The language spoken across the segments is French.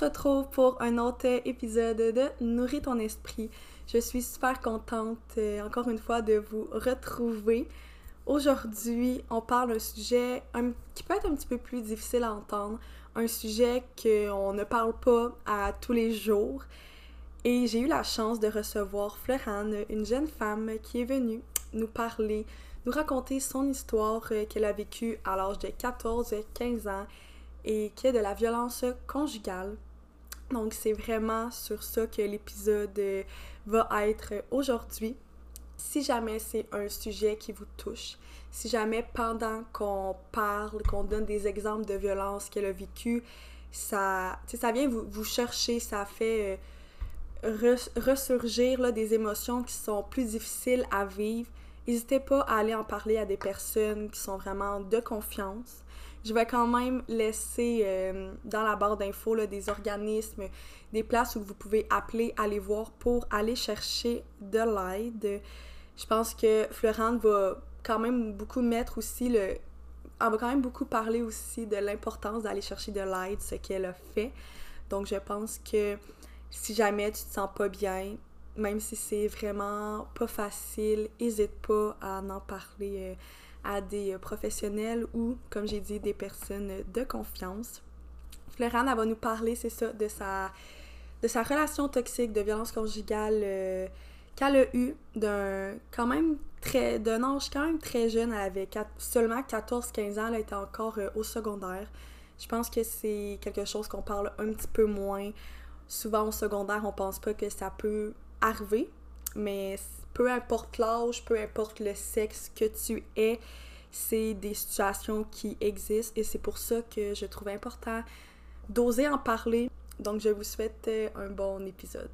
retrouve pour un autre épisode de Nourris ton esprit. Je suis super contente, euh, encore une fois, de vous retrouver. Aujourd'hui, on parle d'un sujet qui peut être un petit peu plus difficile à entendre, un sujet qu'on ne parle pas à tous les jours. Et j'ai eu la chance de recevoir Florane, une jeune femme qui est venue nous parler, nous raconter son histoire euh, qu'elle a vécue à l'âge de 14-15 ans et qui est de la violence conjugale. Donc c'est vraiment sur ça que l'épisode euh, va être aujourd'hui. Si jamais c'est un sujet qui vous touche, si jamais pendant qu'on parle, qu'on donne des exemples de violence qu'elle a vécu, ça, ça vient vous, chercher, ça fait euh, ressurgir des émotions qui sont plus difficiles à vivre. N'hésitez pas à aller en parler à des personnes qui sont vraiment de confiance. Je vais quand même laisser euh, dans la barre d'infos des organismes, des places où vous pouvez appeler, aller voir pour aller chercher de l'aide. Je pense que Florence va quand même beaucoup mettre aussi le. Elle va quand même beaucoup parler aussi de l'importance d'aller chercher de l'aide, ce qu'elle a fait. Donc, je pense que si jamais tu te sens pas bien, même si c'est vraiment pas facile, n'hésite pas à en parler. Euh, à des euh, professionnels ou, comme j'ai dit, des personnes de confiance. Florane, elle va nous parler, c'est ça, de sa, de sa relation toxique, de violence conjugale euh, qu'elle a eue d'un quand même très d'un âge quand même très jeune, elle avait seulement 14-15 ans, elle était encore euh, au secondaire. Je pense que c'est quelque chose qu'on parle un petit peu moins. Souvent au secondaire, on pense pas que ça peut arriver, mais peu importe l'âge, peu importe le sexe que tu es, c'est des situations qui existent et c'est pour ça que je trouve important d'oser en parler. Donc, je vous souhaite euh, un bon épisode.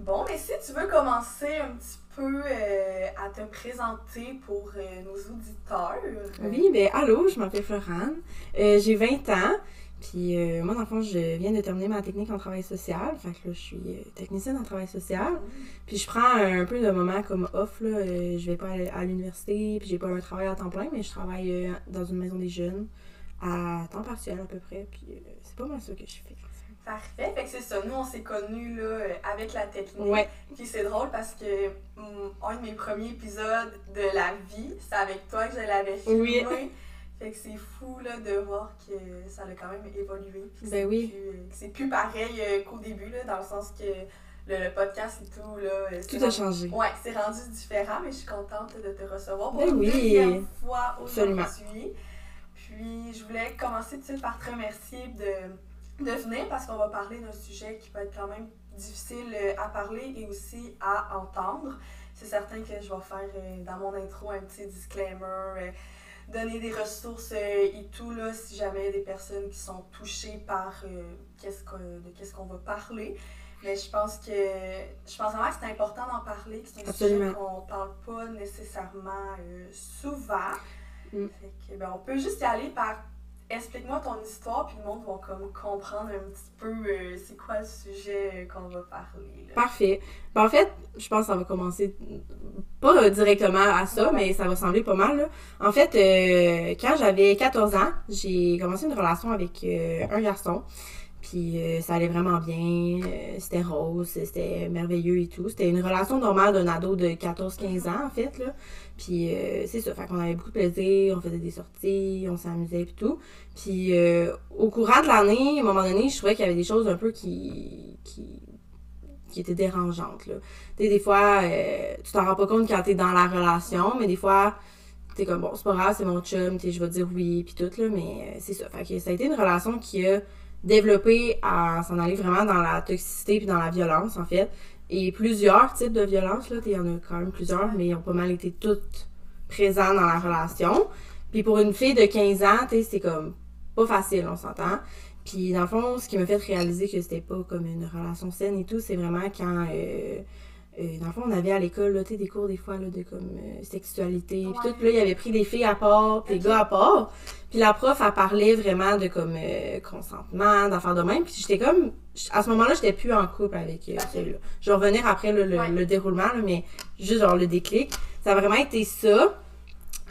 Bon, mais si tu veux commencer un petit peu euh, à te présenter pour euh, nos auditeurs. Oui, ben allô, je m'appelle Florane. J'ai 20 ans. Puis euh, moi, dans le fond, je viens de terminer ma technique en travail social. Fait que là, je suis euh, technicienne en travail social. Puis je prends un peu de moments comme off. Là. Euh, je vais pas à l'université, puis j'ai pas un travail à temps plein, mais je travaille dans une maison des jeunes à temps partiel à peu près. Puis c'est pas mal ça que je fais. Parfait. Fait que c'est ça. Nous, on s'est connus là, avec la technique. Ouais. Puis c'est drôle parce que mm, un de mes premiers épisodes de la vie, c'est avec toi que je l'avais filmé. Oui. Fait que c'est fou là, de voir que ça a quand même évolué. Ben oui. Euh, c'est plus pareil euh, qu'au début, là, dans le sens que le, podcast et tout. Là, euh, tout a changé. Ouais, c'est rendu différent, mais je suis contente de te recevoir pour ben oui. deuxième fois aujourd'hui. Puis je voulais commencer tout de suite par te remercier de, de venir parce qu'on va parler d'un sujet qui peut être quand même difficile à parler et aussi à entendre. C'est certain que je vais faire dans mon intro un petit disclaimer donner des ressources euh, et tout, là, si jamais des personnes qui sont touchées par euh, de qu'est-ce qu'on va parler. Mais je pense que je pense vraiment que c'est important d'en parler, c'est un sujet qu'on parle pas nécessairement euh, souvent. Mm. Fait que, ben, on peut juste y aller par explique-moi ton histoire, puis le monde va comme comprendre un petit peu euh, c'est quoi le sujet euh, qu'on va parler. Parfait. Ben, en fait, je pense que ça va commencer pas directement à ça, mais ça va sembler pas mal. Là. En fait, euh, quand j'avais 14 ans, j'ai commencé une relation avec un garçon. Puis ça allait vraiment bien, c'était rose, c'était merveilleux et tout. C'était une relation normale d'un ado de 14-15 ans, en fait, là. Puis euh, c'est ça, fait qu'on avait beaucoup de plaisir, on faisait des sorties, on s'amusait et tout. Puis euh, au courant de l'année, à un moment donné, je trouvais qu'il y avait des choses un peu qui, qui, qui étaient dérangeantes. Là. des fois, euh, tu t'en rends pas compte quand t'es dans la relation, mais des fois, t'es comme bon, c'est pas grave, c'est mon chum, je vais dire oui, puis tout, là, mais c'est ça. Fait que ça a été une relation qui a développé à s'en aller vraiment dans la toxicité puis dans la violence, en fait et plusieurs types de violences. Là, il y en a quand même plusieurs, mais ils ont pas mal été toutes présents dans la relation. Puis pour une fille de 15 ans, c'est comme pas facile, on s'entend. Puis dans le fond, ce qui m'a fait réaliser que c'était pas comme une relation saine et tout, c'est vraiment quand euh, euh, dans le fond, on avait à l'école des cours des fois là, de comme euh, sexualité. Puis tout, là, il avait pris des filles à part, puis des gars à part. Puis la prof, a parlé vraiment de comme euh, consentement, d'affaires de même. Puis j'étais comme, à ce moment-là, j'étais plus en couple avec celui-là. Je vais revenir après le, déroulement, mais juste genre le déclic. Ça a vraiment été ça.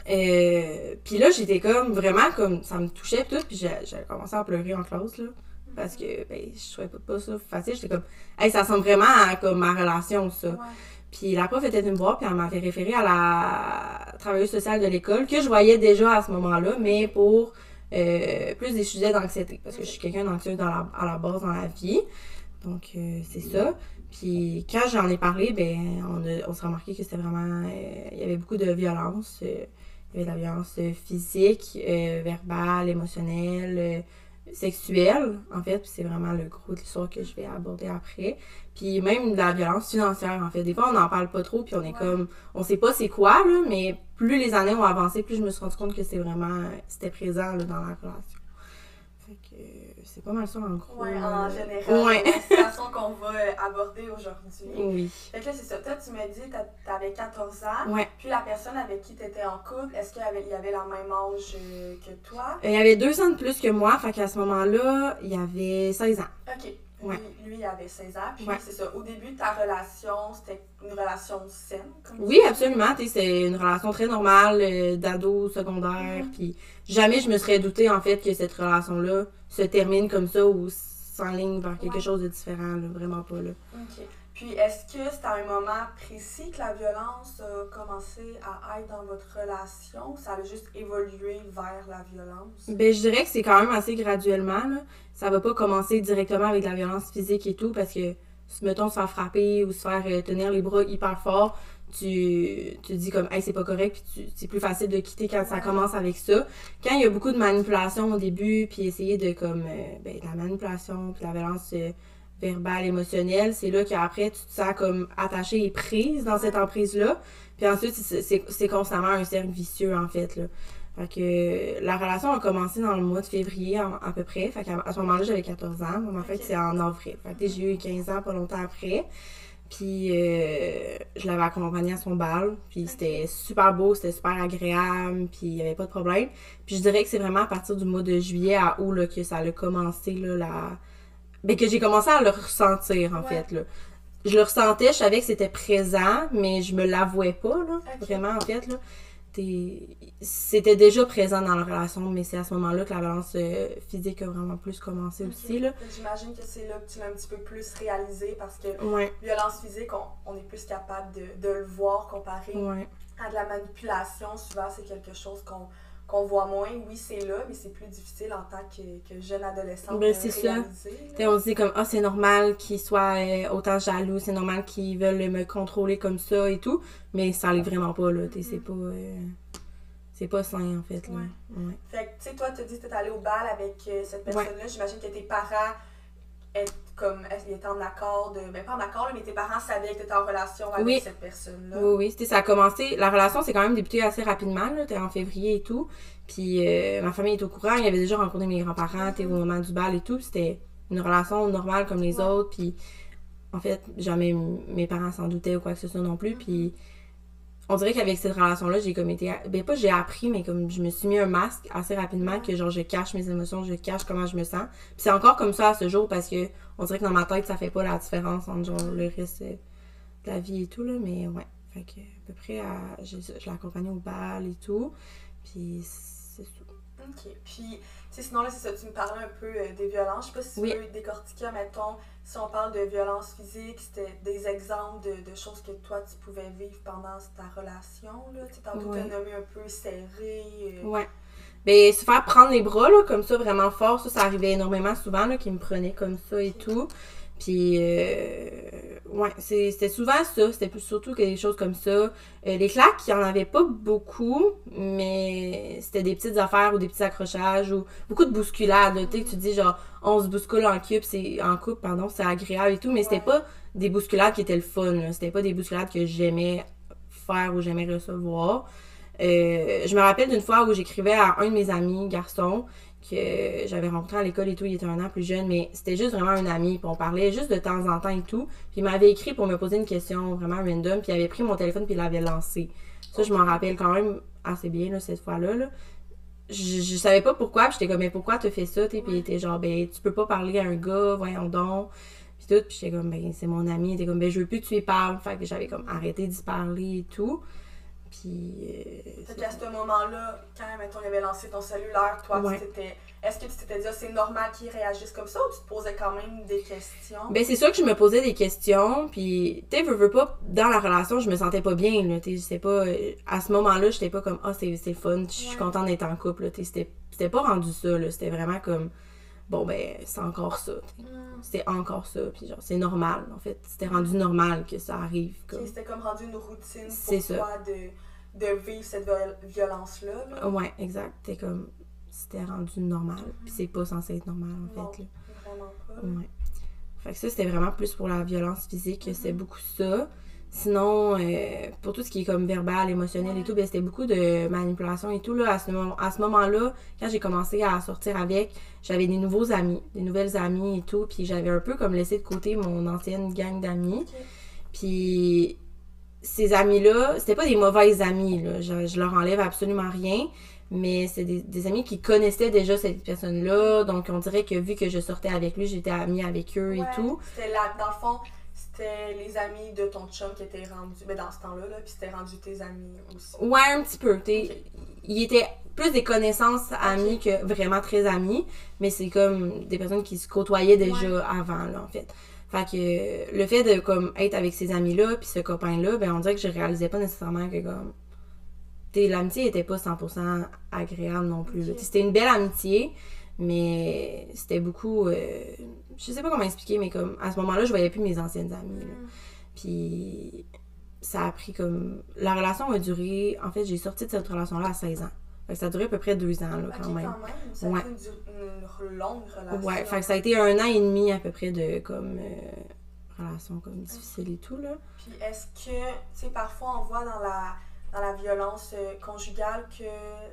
puis là, j'étais comme vraiment comme ça me touchait tout, puis j'ai commencé à pleurer en classe là. Parce que, ben, je trouvais pas, ça facile. J'étais comme, hey, ça ressemble vraiment à comme, ma relation, ça. Ouais. Puis la prof était venue me voir, puis elle m'avait référé à la travailleuse sociale de l'école, que je voyais déjà à ce moment-là, mais pour euh, plus des sujets d'anxiété. Parce que je suis quelqu'un d'anxieux dans la, à la base dans la vie. Donc, euh, c'est ça. Puis quand j'en ai parlé, ben, on, a- on s'est remarqué que c'était vraiment. euh, il y avait beaucoup de violence. il y avait de la violence physique, verbale, émotionnelle, sexuelle, en fait. Puis c'est vraiment le gros de l'histoire que je vais aborder après. Puis même de la violence financière, en fait. Des fois, on n'en parle pas trop, puis on est Ouais. comme. On sait pas c'est quoi, là, mais plus les années ont avancé, plus je me suis rendu compte que c'est vraiment. C'était présent, là, dans la relation. C'est pas mal ça, en gros. Là. en général, Ouais. la situation qu'on va euh, aborder aujourd'hui. Oui. Fait que là, c'est ça. Toi, tu m'as dit que t'avais 14 ans. Ouais. Puis la personne avec qui t'étais en couple, est-ce qu'il avait, la même âge euh, que toi? Euh, Il y avait deux ans de plus que moi, fait qu'à ce moment-là, il y avait 16 ans. Ok. Ouais. Lui, lui, il avait 16 ans. Puis Ouais. c'est ça. Au début de ta relation, c'était une relation saine. Comme Oui, dis? absolument. C'est une relation très normale euh, d'ado secondaire. Puis jamais je me serais douté en fait que cette relation-là se termine comme ça ou s'enligne vers quelque Ouais. chose de différent. là, vraiment pas. Là. Ok. Puis est-ce que c'est à un moment précis que la violence a commencé à être dans votre relation? ou Ça a juste évolué vers la violence? Ben, je dirais que c'est quand même assez graduellement. Là. Ça va pas commencer directement avec de la violence physique et tout parce que, mettons, se faire frapper ou se faire euh, tenir les bras hyper fort, tu, tu te dis comme, hey, c'est pas correct, puis tu- c'est plus facile de quitter quand ça commence avec ça. Quand il y a beaucoup de manipulation au début, puis essayer de, comme, euh, ben, de la manipulation, puis la violence euh, verbale, émotionnelle, c'est là qu'après, tu te sens comme attaché et prise dans cette emprise-là. Puis ensuite, c'est- c'est c'est constamment un cercle vicieux, en fait, là. Fait que la relation a commencé dans le mois de février à, à peu près. Fait qu'à à ce moment-là, j'avais 14 ans. En fait, c'est en avril. Fait que j'ai eu 15 ans pas longtemps après. Puis euh, je l'avais accompagné à son bal. Puis c'était super beau, c'était super agréable. Puis il n'y avait pas de problème. Puis je dirais que c'est vraiment à partir du mois de juillet à août là, que ça a commencé, là, la... Ben, que j'ai commencé à le ressentir, en Ouais. fait, là. Je le ressentais, je savais que c'était présent, mais je me l'avouais pas, là. Vraiment, en fait, là. C'était déjà présent dans la relation, mais c'est à ce moment-là que la violence euh, physique a vraiment plus commencé aussi. J'imagine que c'est là que tu l'as un petit peu plus réalisé parce que Ouais, violence physique, on, on est plus capable de, de le voir comparé ouais. à de la manipulation. Souvent, c'est quelque chose qu'on qu'on voit moins. Oui, c'est là, mais c'est plus difficile en tant que, que jeune adolescente Ben, c'est ça. on se dit comme, ah, c'est normal qu'ils soient euh, autant jaloux, c'est normal qu'ils veulent me contrôler comme ça et tout, mais ça l'est vraiment pas, là. C'est pas. euh, c'est pas sain, en fait, là. Ouais. Ouais. Fait que, tu sais, toi, tu dis que t'es allé au bal avec euh, cette personne-là. J'imagine que tes parents étaient, comme, ils étaient en accord, de, ben pas en accord, là, mais tes parents savaient que tu étais en relation avec Oui. cette personne-là. Oui, oui, c'était ça a commencé. La relation s'est quand même débutée assez rapidement, là. T'es en février et tout. Puis euh, ma famille est au courant. Il y avait déjà rencontré mes grands-parents, t'es au moment du bal et tout. Puis C'était une relation normale comme les Ouais. autres. Puis en fait, jamais mes parents s'en doutaient ou quoi que ce soit non plus. Puis on dirait qu'avec cette relation-là, j'ai comme été. Ben pas j'ai appris, mais comme je me suis mis un masque assez rapidement que genre je cache mes émotions, je cache comment je me sens. Puis c'est encore comme ça à ce jour parce que on dirait que dans ma tête, ça fait pas la différence entre genre le reste de la vie et tout, là. Mais ouais. Fait que à peu près, à, je, je l'ai accompagnée au bal et tout. Puis. Puis, tu sais, sinon, là, c'est ça, tu me parlais un peu euh, des violences. Je sais pas si tu Oui. veux décortiquer, mettons, si on parle de violences physiques, c'était des exemples de, de choses que toi, tu pouvais vivre pendant ta relation, là. Tu sais, tantôt, nommé un peu serré. euh, Ouais. Ben, se faire prendre les bras, là, comme ça, vraiment fort, ça, ça arrivait énormément souvent, là, qu'ils me prenaient comme ça et tout. Puis, euh, ouais, c'est- c'était souvent ça. C'était plus surtout que des choses comme ça. Euh, les claques, il y en avait pas beaucoup, mais c'était des petites affaires ou des petits accrochages ou beaucoup de bousculades. Tu sais, que tu dis genre, on se bouscule en couple, c'est en couple, pardon, c'est agréable et tout, mais c'était pas des bousculades qui étaient le fun. C'était pas des bousculades que j'aimais faire ou j'aimais recevoir. Euh, je me rappelle d'une fois où j'écrivais à un de mes amis garçons que j'avais rencontré à l'école et tout, il était un an plus jeune, mais c'était juste vraiment un ami, puis on parlait juste de temps en temps et tout. Puis il m'avait écrit pour me poser une question vraiment random, puis il avait pris mon téléphone puis il l'avait lancé. Ça, je m'en rappelle quand même assez bien, là, cette fois-là. Là. Je, je savais pas pourquoi, puis j'étais comme, mais pourquoi tu fais ça? Puis il était genre, ben, tu peux pas parler à un gars, voyons donc. Puis tout, puis j'étais comme, ben, c'est mon ami. Il était comme, ben, je veux plus que tu y parles. Fait que j'avais comme arrêté d'y parler et tout. Puis. euh, Fait qu'à ce moment-là, quand, mettons, il avait lancé ton cellulaire, toi, Ouais. Est-ce que tu t'étais dit, Ah, c'est normal qu'il réagisse comme ça, ou tu te posais quand même des questions? Ben, c'est sûr que je me posais des questions, puis, tu sais, veux, veux pas, dans la relation, je me sentais pas bien, là, tu sais, pas, euh, à ce moment-là, j'étais pas comme, ah, c'est c'est fun, je suis Ouais. contente d'être en couple, tu sais, c'était- c'était pas rendu ça, là, c'était vraiment comme, bon, ben, c'est encore ça. Hmm. c'était encore ça, puis genre, c'est normal, en fait, c'était rendu normal que ça arrive, comme, C'était comme rendu une routine C'est pour ça. toi de, de vivre cette viol- violence-là. là. ouais, exact, t'es comme, c'était rendu normal, puis c'est pas censé être normal, en Non. fait, là. Vraiment pas. Ouais. Fait que ça, c'était vraiment plus pour la violence physique, Mhm. c'était beaucoup ça. Sinon, euh, pour tout ce qui est comme verbal, émotionnel et tout, ben, c'était beaucoup de manipulation et tout. Là, à ce, moment- à ce moment-là, quand j'ai commencé à sortir avec, j'avais des nouveaux amis, des nouvelles amies et tout. Puis j'avais un peu comme laissé de côté mon ancienne gang d'amis. Puis ces amis-là, c'était pas des mauvaises amies, là. Je, je leur enlève absolument rien. Mais c'est des, des amis qui connaissaient déjà cette personne-là. Donc on dirait que vu que je sortais avec lui, j'étais amie avec eux et tout. C'était la, dans le fond, c'était les amis de ton chum qui étaient rendus, mais dans ce temps-là, là, puis c'était rendu tes amis aussi. Ouais, un petit peu. t'sais. Ok. Il était plus des connaissances amies que vraiment très amis, mais c'est comme des personnes qui se côtoyaient déjà avant, là, en fait. Fait que le fait de comme être avec ces amis-là, puis ce copain-là, ben on dirait que je réalisais pas nécessairement que comme. L'amitié était pas 100% agréable non plus. C'était une belle amitié, mais c'était beaucoup. euh, je sais pas comment expliquer, mais comme à ce moment-là, je voyais plus mes anciennes amies. là. Hmm. Puis ça a pris comme. La relation a duré. En fait, j'ai sorti de cette relation-là à 16 ans. Fait que ça a duré à peu près deux ans, là, quand même. Ça Ouais. a été une, une longue relation. Ouais, fait que ça a été un an et demi à peu près de comme. euh, relation comme difficile et tout, là. Puis est-ce que, tu sais, parfois on voit dans la, dans la violence euh, conjugale que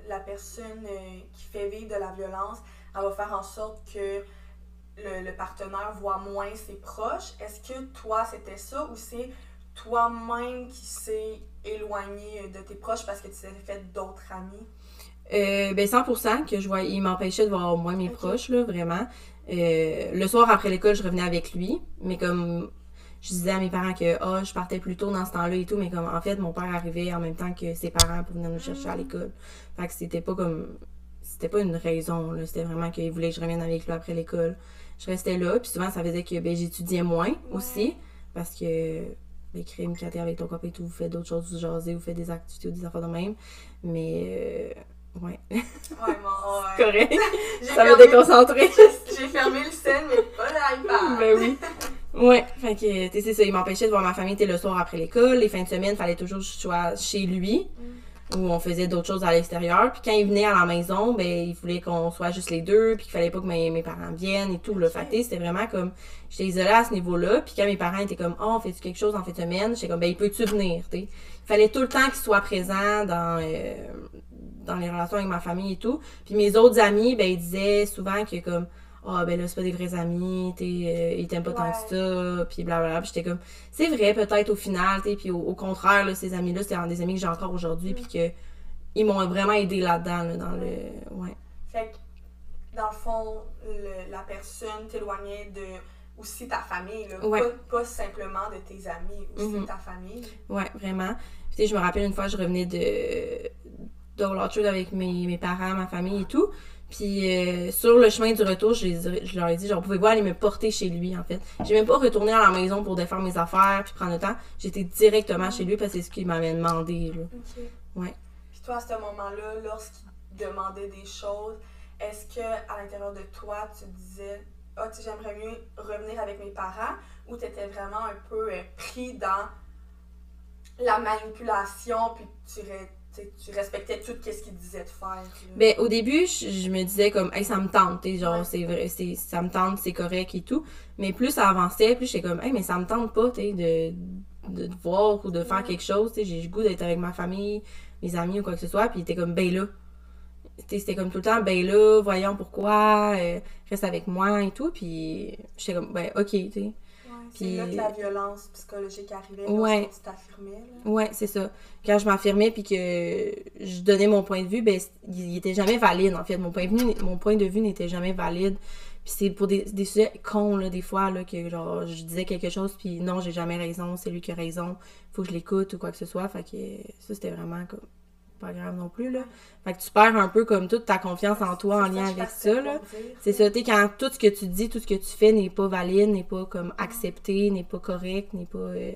la personne euh, qui fait vivre de la violence, elle va faire en sorte que le, le partenaire voit moins ses proches. Est-ce que toi, c'était ça ou c'est toi-même qui s'est éloigné de tes proches parce que tu t'es fait d'autres amis? Euh, ben 100% que je voyais, il m'empêchait de voir moins mes proches, là, vraiment. Euh, le soir après l'école, je revenais avec lui, mais comme je disais à mes parents que ah, je partais plus tôt dans ce temps-là et tout, mais comme en fait, mon père arrivait en même temps que ses parents pour venir nous chercher à l'école. Fait que c'était pas comme. C'était pas une raison, là. C'était vraiment qu'il voulait que je revienne avec lui après l'école. Je restais là, puis souvent ça faisait que ben, j'étudiais moins aussi, parce que les crimes, quand t'es avec ton copain et tout, vous faites d'autres choses, vous jasez, vous faites des activités ou des affaires de même. Mais, euh, ouais. Ouais, bon, ouais. Correct. Ça m'a déconcentré. J'ai fermé le scène, mais pas l'iPad. ben oui. Ouais, fait que, tu sais, c'est ça, il m'empêchait de voir ma famille, le soir après l'école. Les fins de semaine, fallait toujours que je sois chez lui, où on faisait d'autres choses à l'extérieur. Puis quand il venait à la maison, ben, il voulait qu'on soit juste les deux, puis qu'il fallait pas que mes, mes parents viennent et tout. Ok. Fait c'était vraiment comme, j'étais isolée à ce niveau-là. Puis quand mes parents étaient comme, oh, on fait-tu quelque chose en fin de semaine? J'étais comme, ben, il peut-tu venir, tu sais. Il fallait tout le temps qu'il soit présent dans, euh, dans les relations avec ma famille et tout. Puis mes autres amis, ben, ils disaient souvent que comme, ah, ben là, c'est pas des vrais amis, tu sais, ils t'aiment pas tant que ça, puis blablabla. Puis j'étais comme, c'est vrai, peut-être au final, tu puis au, au contraire, là, ces amis-là, c'est des amis que j'ai encore aujourd'hui, puis que ils m'ont vraiment aidé là-dedans, là, dans le. Ouais. Fait que, dans le fond, le- la personne t'éloignait de aussi ta famille, là. Ouais. Pas, pas simplement de tes amis, aussi Mhm. ta famille. Ouais, vraiment. Puis, tu sais, je me rappelle une fois, je revenais de Orchard avec mes, mes parents, ma famille et tout. Puis euh, sur le chemin du retour, je, les ai- je leur ai dit, genre, pouvez-vous aller me porter chez lui, en fait. J'ai même pas retourné à la maison pour défaire mes affaires puis prendre le temps. J'étais directement chez lui parce que c'est ce qu'il m'avait demandé, là. Ouais. Puis toi, à ce moment-là, lorsqu'il demandait des choses, est-ce que à l'intérieur de toi, tu disais, ah, tu sais, j'aimerais mieux revenir avec mes parents, ou tu étais vraiment un peu euh, pris dans la manipulation, puis tu, tu tu respectais tout ce qu'il disait de faire. Ben, au début, je, je me disais comme, hey, ça me tente, t'sais, genre, Ouais. c'est vrai, c'est, ça me tente, c'est correct et tout. Mais plus ça avançait, plus j'étais comme, hey, mais ça me tente pas, t'sais, de, de voir ou de faire Ouais. quelque chose, j'ai le goût d'être avec ma famille, mes amis ou quoi que ce soit, puis il était comme, ben là. C'était comme tout le temps, ben là, voyons pourquoi, euh, reste avec moi et tout, puis j'étais comme, ben, ok. C'est Puis- là que la violence psychologique arrivait, Ouais. tu t'affirmais. Ouais, c'est ça. Quand je m'affirmais puis que je donnais mon point de vue, ben il il était jamais valide en fait. Mon point de vue, mon point de vue n'était jamais valide. Puis c'est pour des, des sujets cons, là, des fois, là, que genre, je disais quelque chose, puis non, j'ai jamais raison, c'est lui qui a raison, faut que je l'écoute ou quoi que ce soit. Fait que ça, c'était vraiment comme pas grave non plus, là. Fait que tu perds un peu comme toute ta confiance en toi en lien avec ça, là. C'est ça, tu quand tout ce que tu dis, tout ce que tu fais n'est pas valide, n'est pas comme accepté, n'est pas correct, n'est pas euh,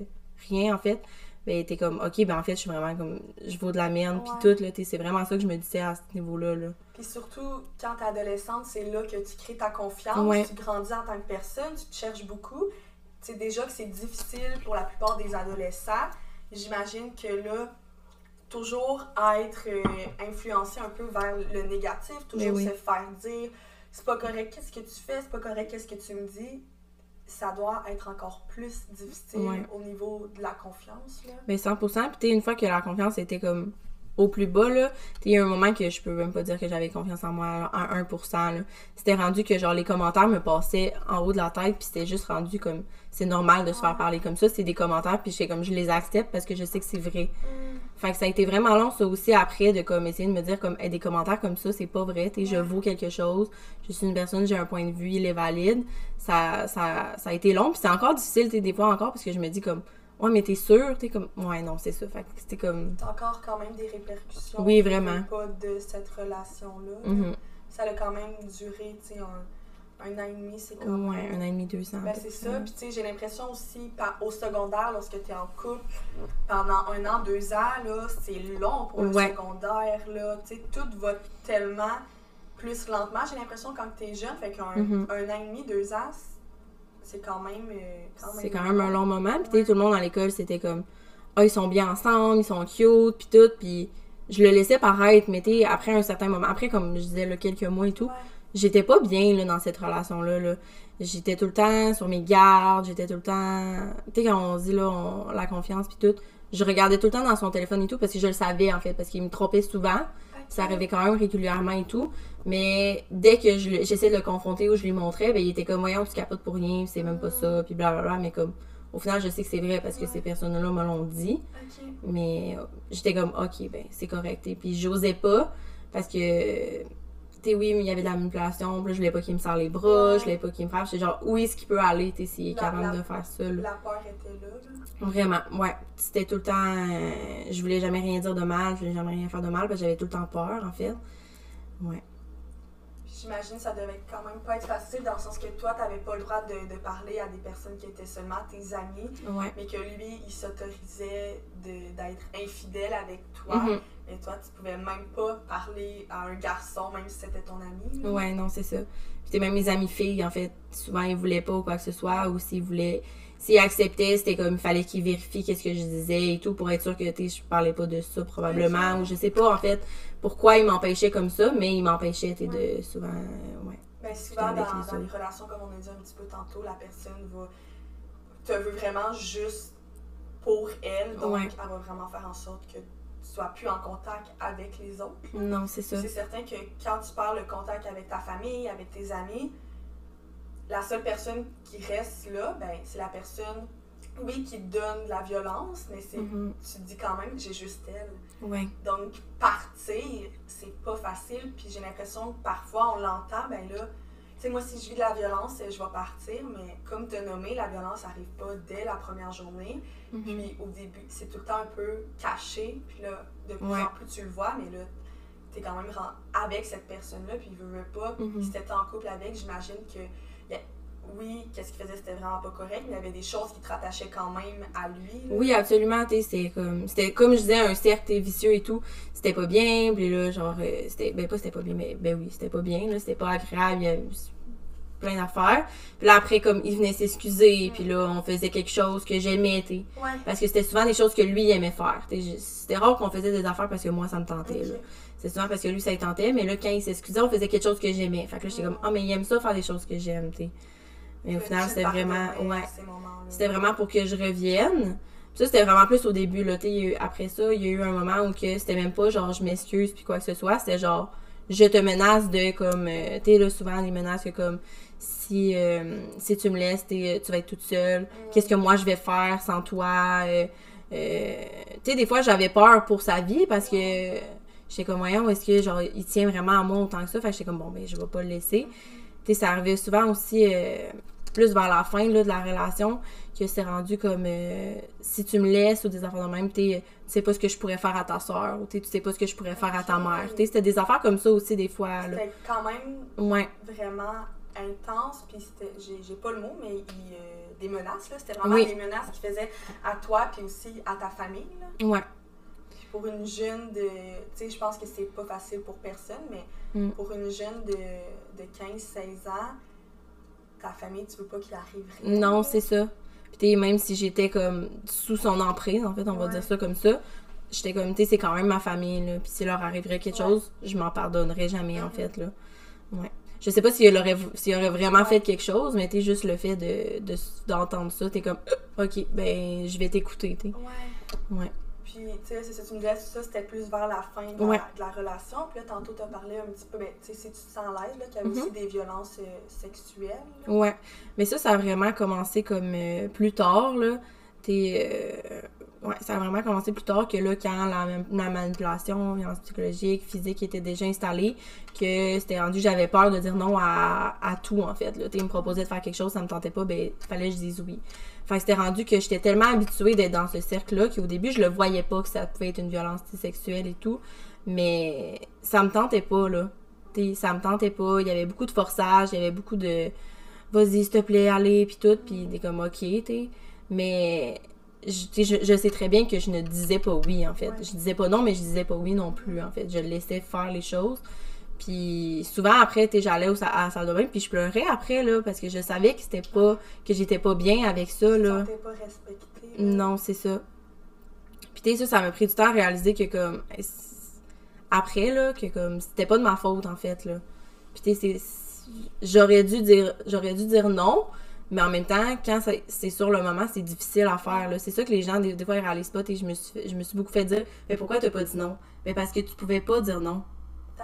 rien, en fait ben t'es comme ok ben en fait je suis vraiment comme je vaux de la merde puis tout là c'est vraiment ça que je me disais à ce niveau là. Là puis surtout quand t'es adolescente c'est là que tu crées ta confiance tu grandis en tant que personne tu te cherches beaucoup. Tu sais déjà que c'est difficile pour la plupart des adolescents. J'imagine que là toujours être euh, influencé un peu vers le négatif toujours se faire dire c'est pas correct qu'est-ce que tu fais c'est pas correct qu'est-ce que tu me dis ça doit être encore plus difficile au niveau de la confiance. Là. Mais 100%. Puis, une fois que la confiance était comme au plus bas, là, il y a un moment que je peux même pas dire que j'avais confiance en moi à 1%. C'était rendu que, genre, les commentaires me passaient en haut de la tête, puis c'était juste rendu comme, c'est normal de se faire parler comme ça. C'est des commentaires, puis je comme, je les accepte parce que je sais que c'est vrai. Mm. Fait que ça a été vraiment long, ça aussi, après, de comme essayer de me dire, comme, des commentaires comme ça, c'est pas vrai, tu je vaux quelque chose, je suis une personne, j'ai un point de vue, il est valide. Ça, ça, ça a été long, puis c'est encore difficile, des fois encore, parce que je me dis, comme, ouais, mais t'es sûr, t'es comme, ouais, non, c'est ça. Fait que c'était comme. T'as encore quand même des répercussions. Oui, vraiment. Pas de cette relation-là. Mm-hmm. Ça a quand même duré, tu sais, un un an et demi, c'est comme. Ouais, un an et demi, deux ans. Ben, c'est ça. Puis, tu sais, j'ai l'impression aussi, au secondaire, lorsque tu es en couple, pendant un an, deux ans, là, c'est long pour le secondaire, là. Tu sais, tout va tellement plus lentement, j'ai l'impression, quand tu es jeune. Fait qu'un mm-hmm. un an et demi, deux ans, c'est quand même. Euh, c'est quand même un long moment. Puis, sais, tout le monde à l'école, c'était comme. Ah, ils sont bien ensemble, ils sont cute, puis tout. Puis, je le laissais paraître, mais tu après un certain moment, après, comme je disais, là, quelques mois et tout j'étais pas bien là, dans cette relation-là. Là. J'étais tout le temps sur mes gardes, j'étais tout le temps. Tu sais, quand on dit là, la confiance puis tout, je regardais tout le temps dans son téléphone et tout parce que je le savais en fait, parce qu'il me trompait souvent. Ça arrivait quand même régulièrement et tout. Mais dès que j'essayais de le confronter ou je lui montrais, ben, il était comme, voyons, tu capotes pour rien, c'est même pas ça, puis blablabla. Mais comme, au final, je sais que c'est vrai parce que ces personnes-là me l'ont dit. Mais j'étais comme, ok, ben, c'est correct. Et puis, j'osais pas parce que tu oui, mais il y avait de la manipulation, puis là, je voulais pas qu'il me serre les bras, je voulais pas qu'il me frappe. J'étais genre, où est-ce qu'il peut aller, tu s'il est capable de faire ça. La peur était là, Vraiment, ouais. C'était tout le temps. Euh, je voulais jamais rien dire de mal, je voulais jamais rien faire de mal, parce que j'avais tout le temps peur, en fait. Ouais. J'imagine que ça devait quand même pas être facile dans le sens que toi, tu n'avais pas le droit de, de, parler à des personnes qui étaient seulement tes amis, mais que lui, il s'autorisait d'être infidèle avec toi. Mm-hmm. Et toi, tu pouvais même pas parler à un garçon, même si c'était ton ami. Ouais, non, c'est ça. Puis même mes amis filles, en fait, souvent ils voulaient pas ou quoi que ce soit, ou s'ils voulaient s'ils acceptaient, c'était comme il fallait qu'ils vérifient qu'est-ce que je disais et tout pour être sûr que je parlais pas de ça probablement ou je sais pas en fait pourquoi ils m'empêchaient comme ça, mais ils m'empêchaient de souvent ouais. Ben, souvent dans, dans les relations comme on a dit un petit peu tantôt, la personne va te veut vraiment juste pour elle, donc elle va vraiment faire en sorte que tu sois plus en contact avec les autres. Non, c'est ça. C'est certain que quand tu parles le contact avec ta famille, avec tes amis, la seule personne qui reste là, ben, c'est la personne, oui, qui donne de la violence, mais c'est, mm-hmm. tu te dis quand même que j'ai juste elle. Donc, partir, c'est pas facile, puis j'ai l'impression que parfois on l'entend, ben là, tu sais, moi, si je vis de la violence, je vais partir, mais comme tu as nommé, la violence n'arrive pas dès la première journée. Mm-hmm. Puis au début, c'est tout le temps un peu caché, puis là, de plus en plus tu le vois, mais là, tu es quand même avec cette personne-là, puis il veut, veut pas. Mm-hmm. Si tu en couple avec, j'imagine que oui, qu'est-ce qu'il faisait, c'était vraiment pas correct, mais il y avait des choses qui te rattachaient quand même à lui. Oui, absolument, c'était comme, c'était comme je disais, un cercle vicieux et tout, c'était pas bien, puis là, genre, euh, c'était, ben pas c'était pas bien, mais ben oui, c'était pas bien, là, c'était pas agréable, il y avait plein d'affaires. Puis là, après, comme, il venait s'excuser, puis là, on faisait quelque chose que j'aimais, tu Parce que c'était souvent des choses que lui aimait faire, C'était rare qu'on faisait des affaires parce que moi, ça me tentait, C'est souvent parce que lui, ça le tentait, mais là, quand il s'excusait, on faisait quelque chose que j'aimais. Fait que là, j'étais comme, ah, mais il aime ça faire des choses que j'aime, tu mais au final, c'était vraiment. Ouais. C'était vraiment pour que je revienne. ça, c'était vraiment plus au début, là. après ça, il y a eu un moment où que c'était même pas genre je m'excuse puis quoi que ce soit. C'était genre je te menace de comme. Euh, tu sais, là, souvent, les menaces que comme si, euh, si tu me laisses, tu vas être toute seule. Mm. Qu'est-ce que moi je vais faire sans toi? Euh, tu sais, des fois, j'avais peur pour sa vie parce que j'étais comme, voyons, est-ce que genre il tient vraiment à moi autant que ça? Fait que j'étais comme, bon, ben, je vais pas le laisser. Tu sais, ça arrivait souvent aussi euh, plus vers la fin là, de la relation que c'est rendu comme euh, si tu me laisses ou des affaires de même, tu sais pas ce que je pourrais faire à ta soeur ou tu sais pas ce que je pourrais faire à ta mère. C'était des affaires comme ça aussi des fois. C'était quand même ouais. vraiment intense, puis j'ai pas le mot, mais il, euh, des menaces, là. C'était vraiment des menaces qu'il faisait à toi, puis aussi à ta famille, là. Ouais. Puis pour une jeune de. Tu sais, je pense que c'est pas facile pour personne, mais mm. pour une jeune de, de 15-16 ans, ta famille, tu veux pas qu'il arrive rien. Non, c'est ça. Puis même si j'étais comme sous son emprise, en fait, on va dire ça comme ça, j'étais comme, tu sais, c'est quand même ma famille, là. Puis s'il leur arriverait quelque chose, je m'en pardonnerais jamais, en mm-hmm. fait, là. Ouais. Je sais pas s'il aurait, aurait vraiment fait quelque chose, mais t'es juste le fait de, d'entendre ça, t'es comme, ok, ben, je vais t'écouter, t'es. Ouais. Ouais. Puis, tu sais, c'est tu me disais, ça, c'était plus vers la fin de, la, relation. Puis là, tantôt, t'as parlé un petit peu, ben, tu sais, si tu te sens l'aise, là, qu'il y avait aussi mm-hmm. des violences euh, sexuelles. Ouais. Mais ça, ça a vraiment commencé comme euh, plus tard, là. T'es. Euh, ouais, ça a vraiment commencé plus tard que là, quand la, la manipulation psychologique, physique était déjà installée, que c'était rendu, j'avais peur de dire non à, à tout, en fait. Là. Tu me proposait de faire quelque chose, ça me tentait pas, ben, fallait que je dise oui. Enfin, c'était rendu que j'étais tellement habituée d'être dans ce cercle-là qu'au début, je le voyais pas que ça pouvait être une violence sexuelle et tout. Mais ça me tentait pas, là. T'sais, ça me tentait pas. Il y avait beaucoup de forçage, il y avait beaucoup de vas-y, s'il te plaît, allez, puis tout. Puis t'es comme ok, t'es. Mais je, je, sais très bien que je ne disais pas oui, en fait. Je disais pas non, mais je disais pas oui non plus, en fait. Je laissais faire les choses. Puis souvent, après, j'allais à la salle de bain, puis je pleurais après, là, parce que je savais que c'était pas... que j'étais pas bien avec ça, là. Tu pas respectée. Non, c'est ça. Puis tu sais, ça, ça m'a pris du temps à réaliser que, comme... Après, là, que, comme, c'était pas de ma faute, en fait, là. Puis tu sais, j'aurais dû dire... J'aurais dû dire non, mais en même temps, quand c'est sur le moment, c'est difficile à faire. C'est ça que les gens, des, fois, ils réalisent pas. Et je me, suis, je me suis beaucoup fait dire Mais pourquoi t'as pas dit non Mais parce que tu pouvais pas dire non.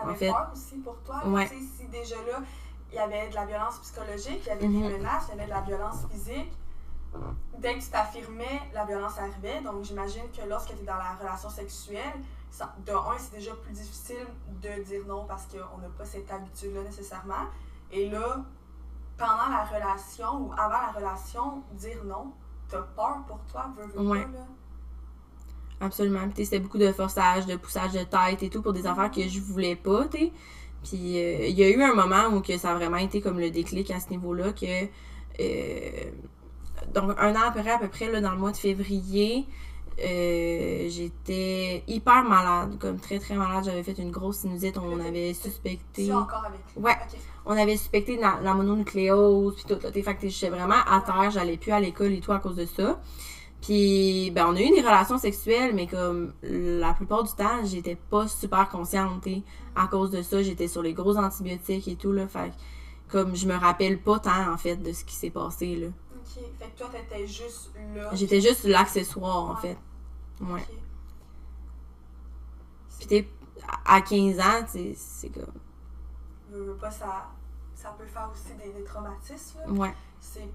T'avais en fait. peur aussi pour toi. Ouais. Si déjà là, il y avait de la violence psychologique, il y avait des mm-hmm. menaces, il y avait de la violence physique. Dès que tu t'affirmais, la violence arrivait. Donc j'imagine que lorsque tu es dans la relation sexuelle, de un, c'est déjà plus difficile de dire non parce qu'on n'a pas cette habitude-là nécessairement. Et là, pendant la relation ou avant la relation, dire non, t'as peur pour toi, veux, veux pas, là? Absolument. Puis c'était beaucoup de forçage, de poussage de tête et tout pour des affaires que je voulais pas, tu Puis euh, il y a eu un moment où que ça a vraiment été comme le déclic à ce niveau-là que... Euh, donc un an après, à peu près, là, dans le mois de février, euh, j'étais hyper malade, comme très très malade. J'avais fait une grosse sinusite. On avait suspecté. encore avec Ouais. On avait suspecté la, la mononucléose, puis tout. Là. Fait que j'étais vraiment à terre. J'allais plus à l'école et tout à cause de ça. Puis, ben, on a eu des relations sexuelles, mais comme la plupart du temps, j'étais pas super consciente. À cause de ça, j'étais sur les gros antibiotiques et tout. Là, fait comme je me rappelle pas tant, en fait, de ce qui s'est passé. Là. Ok. Fait que toi, t'étais juste là. J'étais juste l'accessoire, en fait. Ouais. Puis t'es à 15 ans, c'est comme. Je veux pas, ça, ça peut faire aussi des, des traumatismes. Ouais. C'est.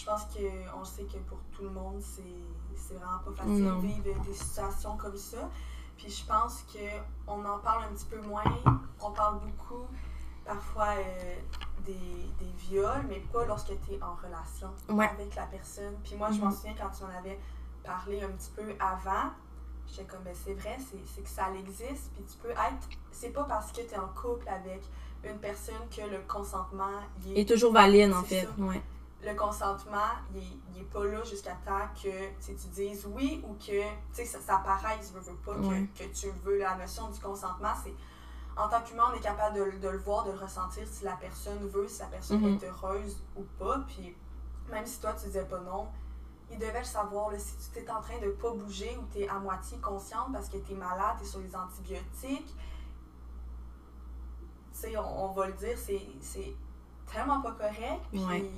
Je pense qu'on sait que pour tout le monde, c'est vraiment pas facile de vivre des situations comme ça. Puis je pense qu'on en parle un petit peu moins. On parle beaucoup parfois euh, des, des, viols, mais pas lorsque tu es en relation avec la personne. Puis moi, je m'en mm-hmm. souviens quand tu en avais parler un petit peu avant, j'étais comme, ben, c'est vrai, c'est que ça existe, puis tu peux être. C'est pas parce que tu es en couple avec une personne que le consentement. Il est, toujours valide, en fait. Ouais. Le consentement, il est, pas là jusqu'à temps que tu dises oui ou que ça, ça paraisse, veux, veux pas, que, que, tu veux. La notion du consentement, c'est. En tant qu'humain, on est capable de, de, le voir, de le ressentir si la personne veut, si la personne mm-hmm. est heureuse ou pas. Puis même si toi, tu disais pas non, il devait le savoir. si tu es en train de pas bouger ou tu es à moitié consciente parce que tu es malade, tu es sur les antibiotiques, on, on va le dire, c'est tellement pas correct. Puis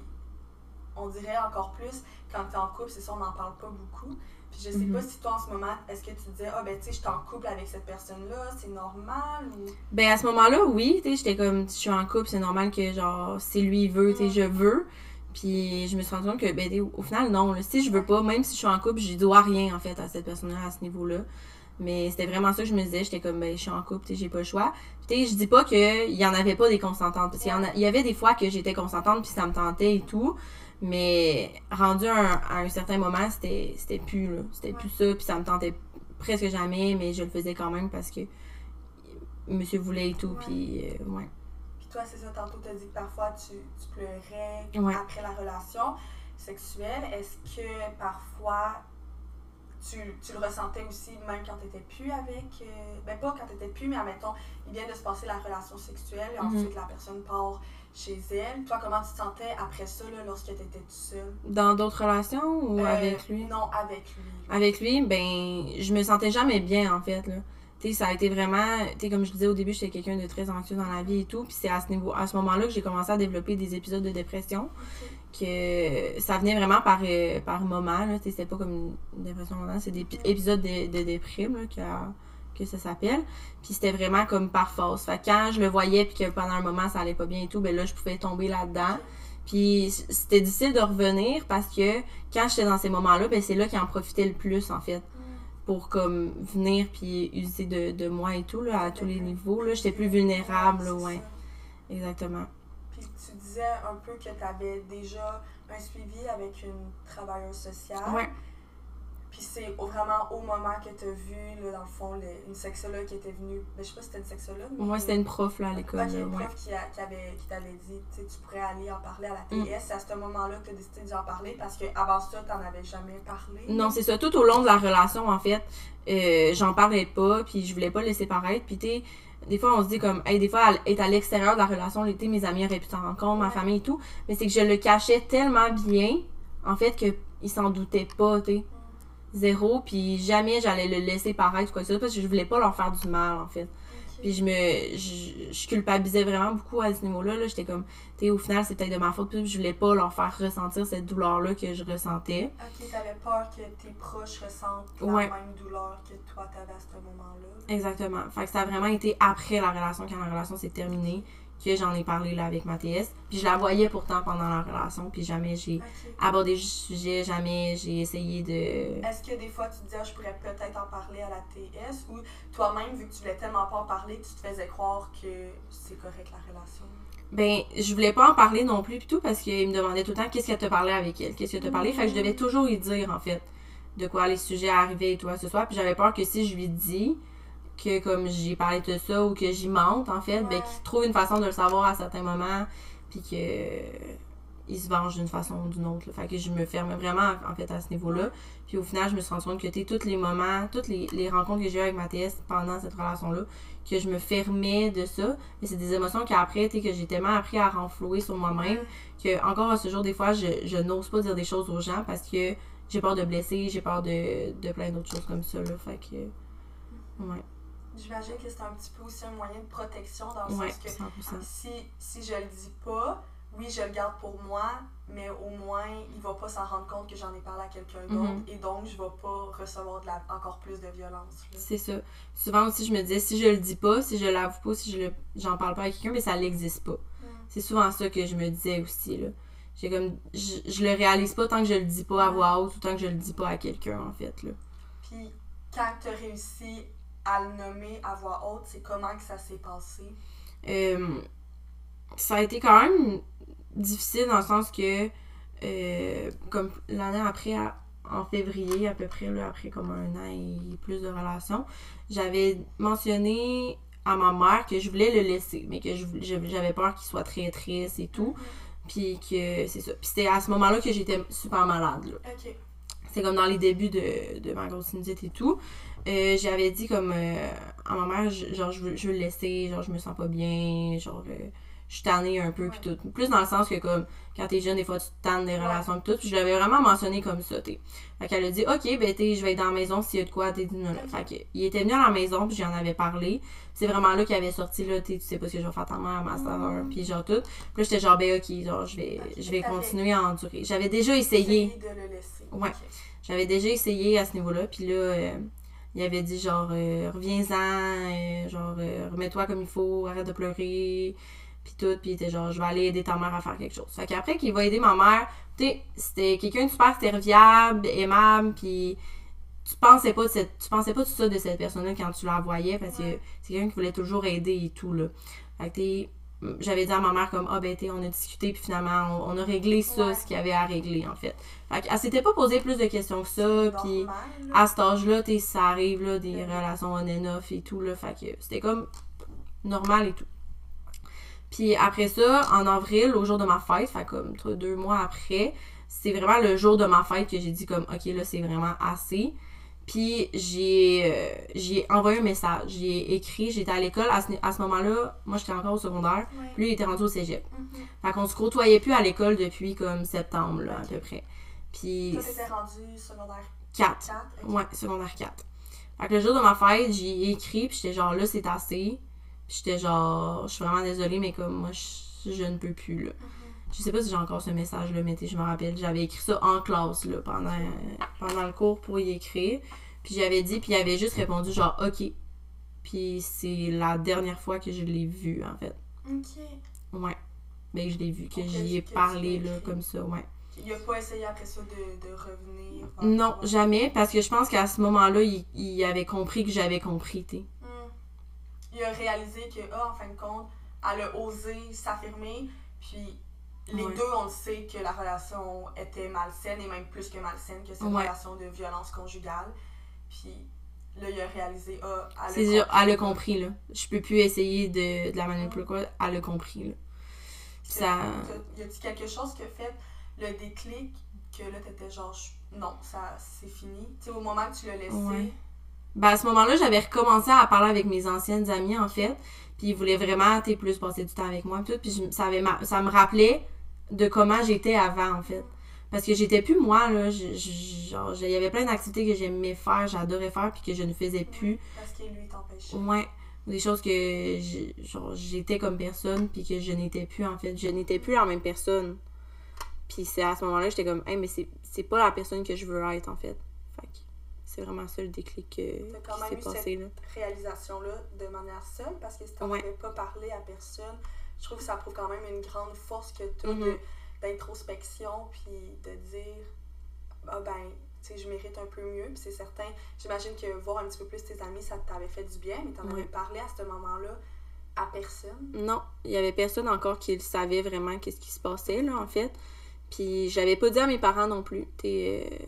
on dirait encore plus quand tu es en couple, c'est ça, on n'en parle pas beaucoup. Puis je sais pas mm-hmm. si toi en ce moment, est-ce que tu disais, ah ben tu sais, je suis en couple avec cette personne-là, c'est normal ou? Ben à ce moment-là, oui, tu sais, j'étais comme, je suis en couple, c'est normal que genre, si lui veut, tu sais, je veux. Puis je me suis rendu compte que, ben, au final, non. si je veux pas, même si je suis en couple, je dois rien, en fait, à cette personne-là à ce niveau-là. Mais c'était vraiment ça que je me disais. J'étais comme, ben, je suis en couple, tu sais, j'ai pas le choix. Puis, tu sais, je dis pas qu'il y en avait pas des consentantes. Parce qu'il y, en a- il y avait des fois que j'étais consentante, puis ça me tentait et tout. Mais rendu à un, à un certain moment, c'était plus, là. C'était plus ça, puis ça me tentait presque jamais, mais je le faisais quand même parce que monsieur voulait et tout, puis euh, ouais. Puis toi, c'est ça, tantôt, tu as dit que parfois tu, tu pleurais Ouais. après la relation sexuelle. Est-ce que parfois tu, tu le ressentais aussi même quand tu n'étais plus avec. euh, ben, pas quand tu n'étais plus, mais admettons, il vient de se passer la relation sexuelle et Mhm. ensuite la personne part chez elle. Toi, comment tu te sentais après ça, là, lorsque tu étais toute seule? Dans d'autres relations ou Euh, avec lui? Non, avec lui. Avec lui, ben, je me sentais jamais bien, en fait, là. Tu sais, ça a été vraiment, tu sais, comme je disais au début, j'étais quelqu'un de très anxieux dans la vie et tout, puis c'est à ce niveau, à ce moment-là que j'ai commencé à développer des épisodes de dépression, que ça venait vraiment par, euh, par moment, c'était pas comme une dépression momentanée, c'est des pi- épisodes de, de déprime, là, que, que ça s'appelle, puis c'était vraiment comme par force. Fait que quand je le voyais, puis que pendant un moment, ça allait pas bien et tout, ben là, je pouvais tomber là-dedans. Puis c'était difficile de revenir parce que quand j'étais dans ces moments-là, ben c'est là qu'il en profitait le plus en fait pour comme venir puis user de, de moi et tout là, à tous les niveaux là, j'étais plus vulnérable là, ouais, exactement. Tu disais un peu que tu avais déjà un suivi avec une travailleuse sociale. Ouais. Puis c'est vraiment au moment que tu as vu, là, dans le fond, le- une sexologue qui était venue. Ben, je sais pas si c'était une sexologue. mais- Moi, c'était une prof là à l'école, Ok, là, une ouais. prof qui, a- qui avait, qui t'avait dit, tu pourrais aller en parler à la Mm. TS. C'est à ce moment-là que tu as décidé d'en parler parce qu'avant ça, tu n'en avais jamais parlé? Non, c'est ça. Tout au long de la relation, en fait, euh, j'en parlais pas, puis je voulais pas le laisser paraître. Puis, tu des fois, on se dit comme, hey, des fois, elle est à l'extérieur de la relation, sais, mes amis auraient pu s'en rendre compte, ma famille et tout. Mais c'est que je le cachais tellement bien, en fait, qu'ils s'en doutaient pas, tu sais. Zéro, puis jamais j'allais le laisser paraître quoi que ce soit, parce que je voulais pas leur faire du mal, en fait. Puis je me je, je culpabilisais vraiment beaucoup à ce niveau-là. Là. J'étais comme, tu sais, au final, c'est peut-être de ma faute. Puis je voulais pas leur faire ressentir cette douleur-là que je ressentais. Ok, t'avais peur que tes proches ressentent la même douleur que toi t'avais à ce moment-là. Exactement. Fait que ça a vraiment été après la relation, quand la relation s'est terminée, que j'en ai parlé là avec ma TS. Puis je la voyais pourtant pendant la relation, puis jamais j'ai abordé le sujet, jamais j'ai essayé de... Est-ce que des fois tu te disais, je pourrais peut-être en parler à la TS ou toi-même, vu que tu voulais tellement pas en parler, tu te faisais croire que c'est correct la relation? Ben, je voulais pas en parler non plus, pis tout, parce qu'il me demandait tout le temps qu'est-ce que t'as parlé avec elle, qu'est-ce que t'as parlé? Fait que je devais toujours y dire, en fait, de quoi les sujets arrivaient et tout, ce soir. Puis j'avais peur que si je lui dis que comme j'ai parlé de ça ou que j'y mente, en fait, ben Ouais. qu'il trouve une façon de le savoir à certains moments, puis que euh, il se venge d'une façon ou d'une autre. là. Fait que je me fermais vraiment, en fait, à ce niveau-là. Puis au final, je me suis rendu compte que, tu sais, tous les moments, toutes les, les rencontres que j'ai eues avec ma TS pendant cette relation-là, que je me fermais de ça. Mais c'est des émotions qu'après, tu sais, que j'ai tellement appris à renflouer sur moi-même, que encore à ce jour, des fois, je, je n'ose pas dire des choses aux gens parce que j'ai peur de blesser, j'ai peur de, de plein d'autres choses comme ça, là. Fait que, ouais, J'imagine que c'est un petit peu aussi un moyen de protection dans le ouais, sens que 100%. si, si je le dis pas, oui, je le garde pour moi, mais au moins, il va pas s'en rendre compte que j'en ai parlé à quelqu'un d'autre Mhm. et donc je vais pas recevoir de la, encore plus de violence. C'est ça. Souvent aussi, je me disais, si je le dis pas, si je l'avoue pas, si je j'en parle pas avec quelqu'un, mais ça n'existe pas. C'est souvent ça que je me disais aussi, là. J'ai comme, je, je le réalise pas tant que je le dis pas à voix haute ou tant que je le dis pas à quelqu'un, en fait, là. Puis quand tu as réussi à le nommer à voix haute, c'est comment que ça s'est passé? Euh, ça a été quand même difficile dans le sens que, euh, comme l'année après, en février à peu près, là, après comme un an et plus de relation, j'avais mentionné à ma mère que je voulais le laisser, mais que j'avais peur qu'il soit très triste et tout. Puis que c'est ça. Puis c'était à ce moment-là que j'étais super malade, là. C'est comme dans les débuts de, de ma grosse sinusite et tout. Euh, j'avais dit comme euh, à ma mère, je- genre, je veux, je veux le laisser, genre, je me sens pas bien, genre, euh, je suis tannée un peu, puis tout. Plus dans le sens que, comme, quand t'es jeune, des fois, tu te tannes des relations, pis tout. Puis je l'avais vraiment mentionné comme ça, t'sais. Fait qu'elle a dit, OK, ben, t'sais, je vais être dans la maison s'il y a de quoi, t'es dit, non, là. Fait que, il était venu à la maison, puis j'en avais parlé. C'est vraiment là qu'il avait sorti, là, t'sais, tu sais pas ce que je vais faire ta mère, ma soeur, puis genre tout. Puis là, j'étais genre, ben, OK, genre, je vais, je vais continuer à endurer. J'avais déjà essayé. De le laisser. Ouais. J'avais déjà essayé à ce niveau-là, puis là, euh, il avait dit genre, euh, reviens-en, euh, genre, euh, remets-toi comme il faut, arrête de pleurer, puis tout, puis il était genre, je vais aller aider ta mère à faire quelque chose. Fait qu'après qu'il va aider ma mère, tu sais, c'était quelqu'un de super serviable, aimable, puis tu pensais pas de cette, tu pensais pas tout ça de cette personne-là quand tu la voyais parce que c'est quelqu'un qui voulait toujours aider et tout là. Fait que t'es- j'avais dit à ma mère comme ah ben t'es, on a discuté puis finalement on, on a réglé ça Ouais. ce qu'il y avait à régler en fait. Fait qu'elle s'était pas posé plus de questions que ça puis à cet âge-là t'es ça arrive là des Ouais. relations on and off et tout là fait que c'était comme normal et tout. Puis après ça, en avril, au jour de ma fête, fait comme deux mois après, c'est vraiment le jour de ma fête que j'ai dit comme ok là c'est vraiment assez. Puis j'ai euh, j'ai envoyé un message, j'ai écrit, j'étais à l'école à ce, à ce moment-là, moi j'étais encore au secondaire, Ouais. lui il était rendu au cégep. Mhm. Fait qu'on se côtoyait plus à l'école depuis comme septembre là, à peu près. Puis Toi, t'étais rendu secondaire 4. 4. Ouais, secondaire 4. Fait que le jour de ma fête, j'ai écrit, puis j'étais genre là c'est assez. Puis j'étais genre je suis vraiment désolée mais comme moi je, je ne peux plus là. Je sais pas si j'ai encore ce message là, mais je me rappelle, j'avais écrit ça en classe là pendant pendant le cours pour y écrire. Puis j'avais dit puis il avait juste répondu genre OK. Puis c'est la dernière fois que je l'ai vu en fait. Ok. Ouais. Ben je l'ai vu que j'y ai que tu parlé là comme ça, ouais. Il a pas essayé après ça de, de revenir. Non, jamais parce que je pense qu'à ce moment-là, il, il avait compris que j'avais compris, t'sais. Hmm. Il a réalisé que, ah, en fin de compte, elle a osé s'affirmer, puis les Ouais. deux, on le sait que la relation était malsaine, et même plus que malsaine, que c'est une Ouais. relation de violence conjugale. Puis là, il a réalisé, ah, elle C'est a sûr, compris. elle a compris, là. Je peux plus essayer de, de la manipuler, quoi. Elle a compris, là. Ça... Y a-t-il quelque chose qui a fait le déclic que là, t'étais genre, non, ça, c'est fini? Tu sais, au moment que tu l'as laissé, Ouais. Ben, à ce moment-là, j'avais recommencé à parler avec mes anciennes amies, en fait. Puis ils voulaient vraiment, t'es plus passer du temps avec moi, tout. Puis je- ça, avait ma- ça me rappelait de comment j'étais avant, en fait. Parce que j'étais plus moi, là. Je- je- genre, il y avait plein d'activités que j'aimais faire, j'adorais faire, puis que je ne faisais plus. parce qu'il lui t'empêchait. Ouais. Des choses que j'étais comme personne, puis que je n'étais plus, en fait. Je n'étais plus la même personne. Puis c'est à ce moment-là, j'étais comme, hey, mais c'est c'est pas la personne que je veux être, en fait. C'est vraiment ça le déclic que, T'as quand qui même eu passé, là. réalisation-là de manière seule parce que si t'en Ouais. avais pas parlé à personne, je trouve que ça prouve quand même une grande force que tu Mhm. d'introspection puis de dire ah ben tu sais je mérite un peu mieux puis c'est certain j'imagine que voir un petit peu plus tes amis ça t'avait fait du bien mais t'en Ouais. avais parlé à ce moment-là à personne? Non, il y avait personne encore qui le savait vraiment qu'est-ce qui se passait, là, en fait. Puis j'avais pas dit à mes parents non plus. T'es, euh,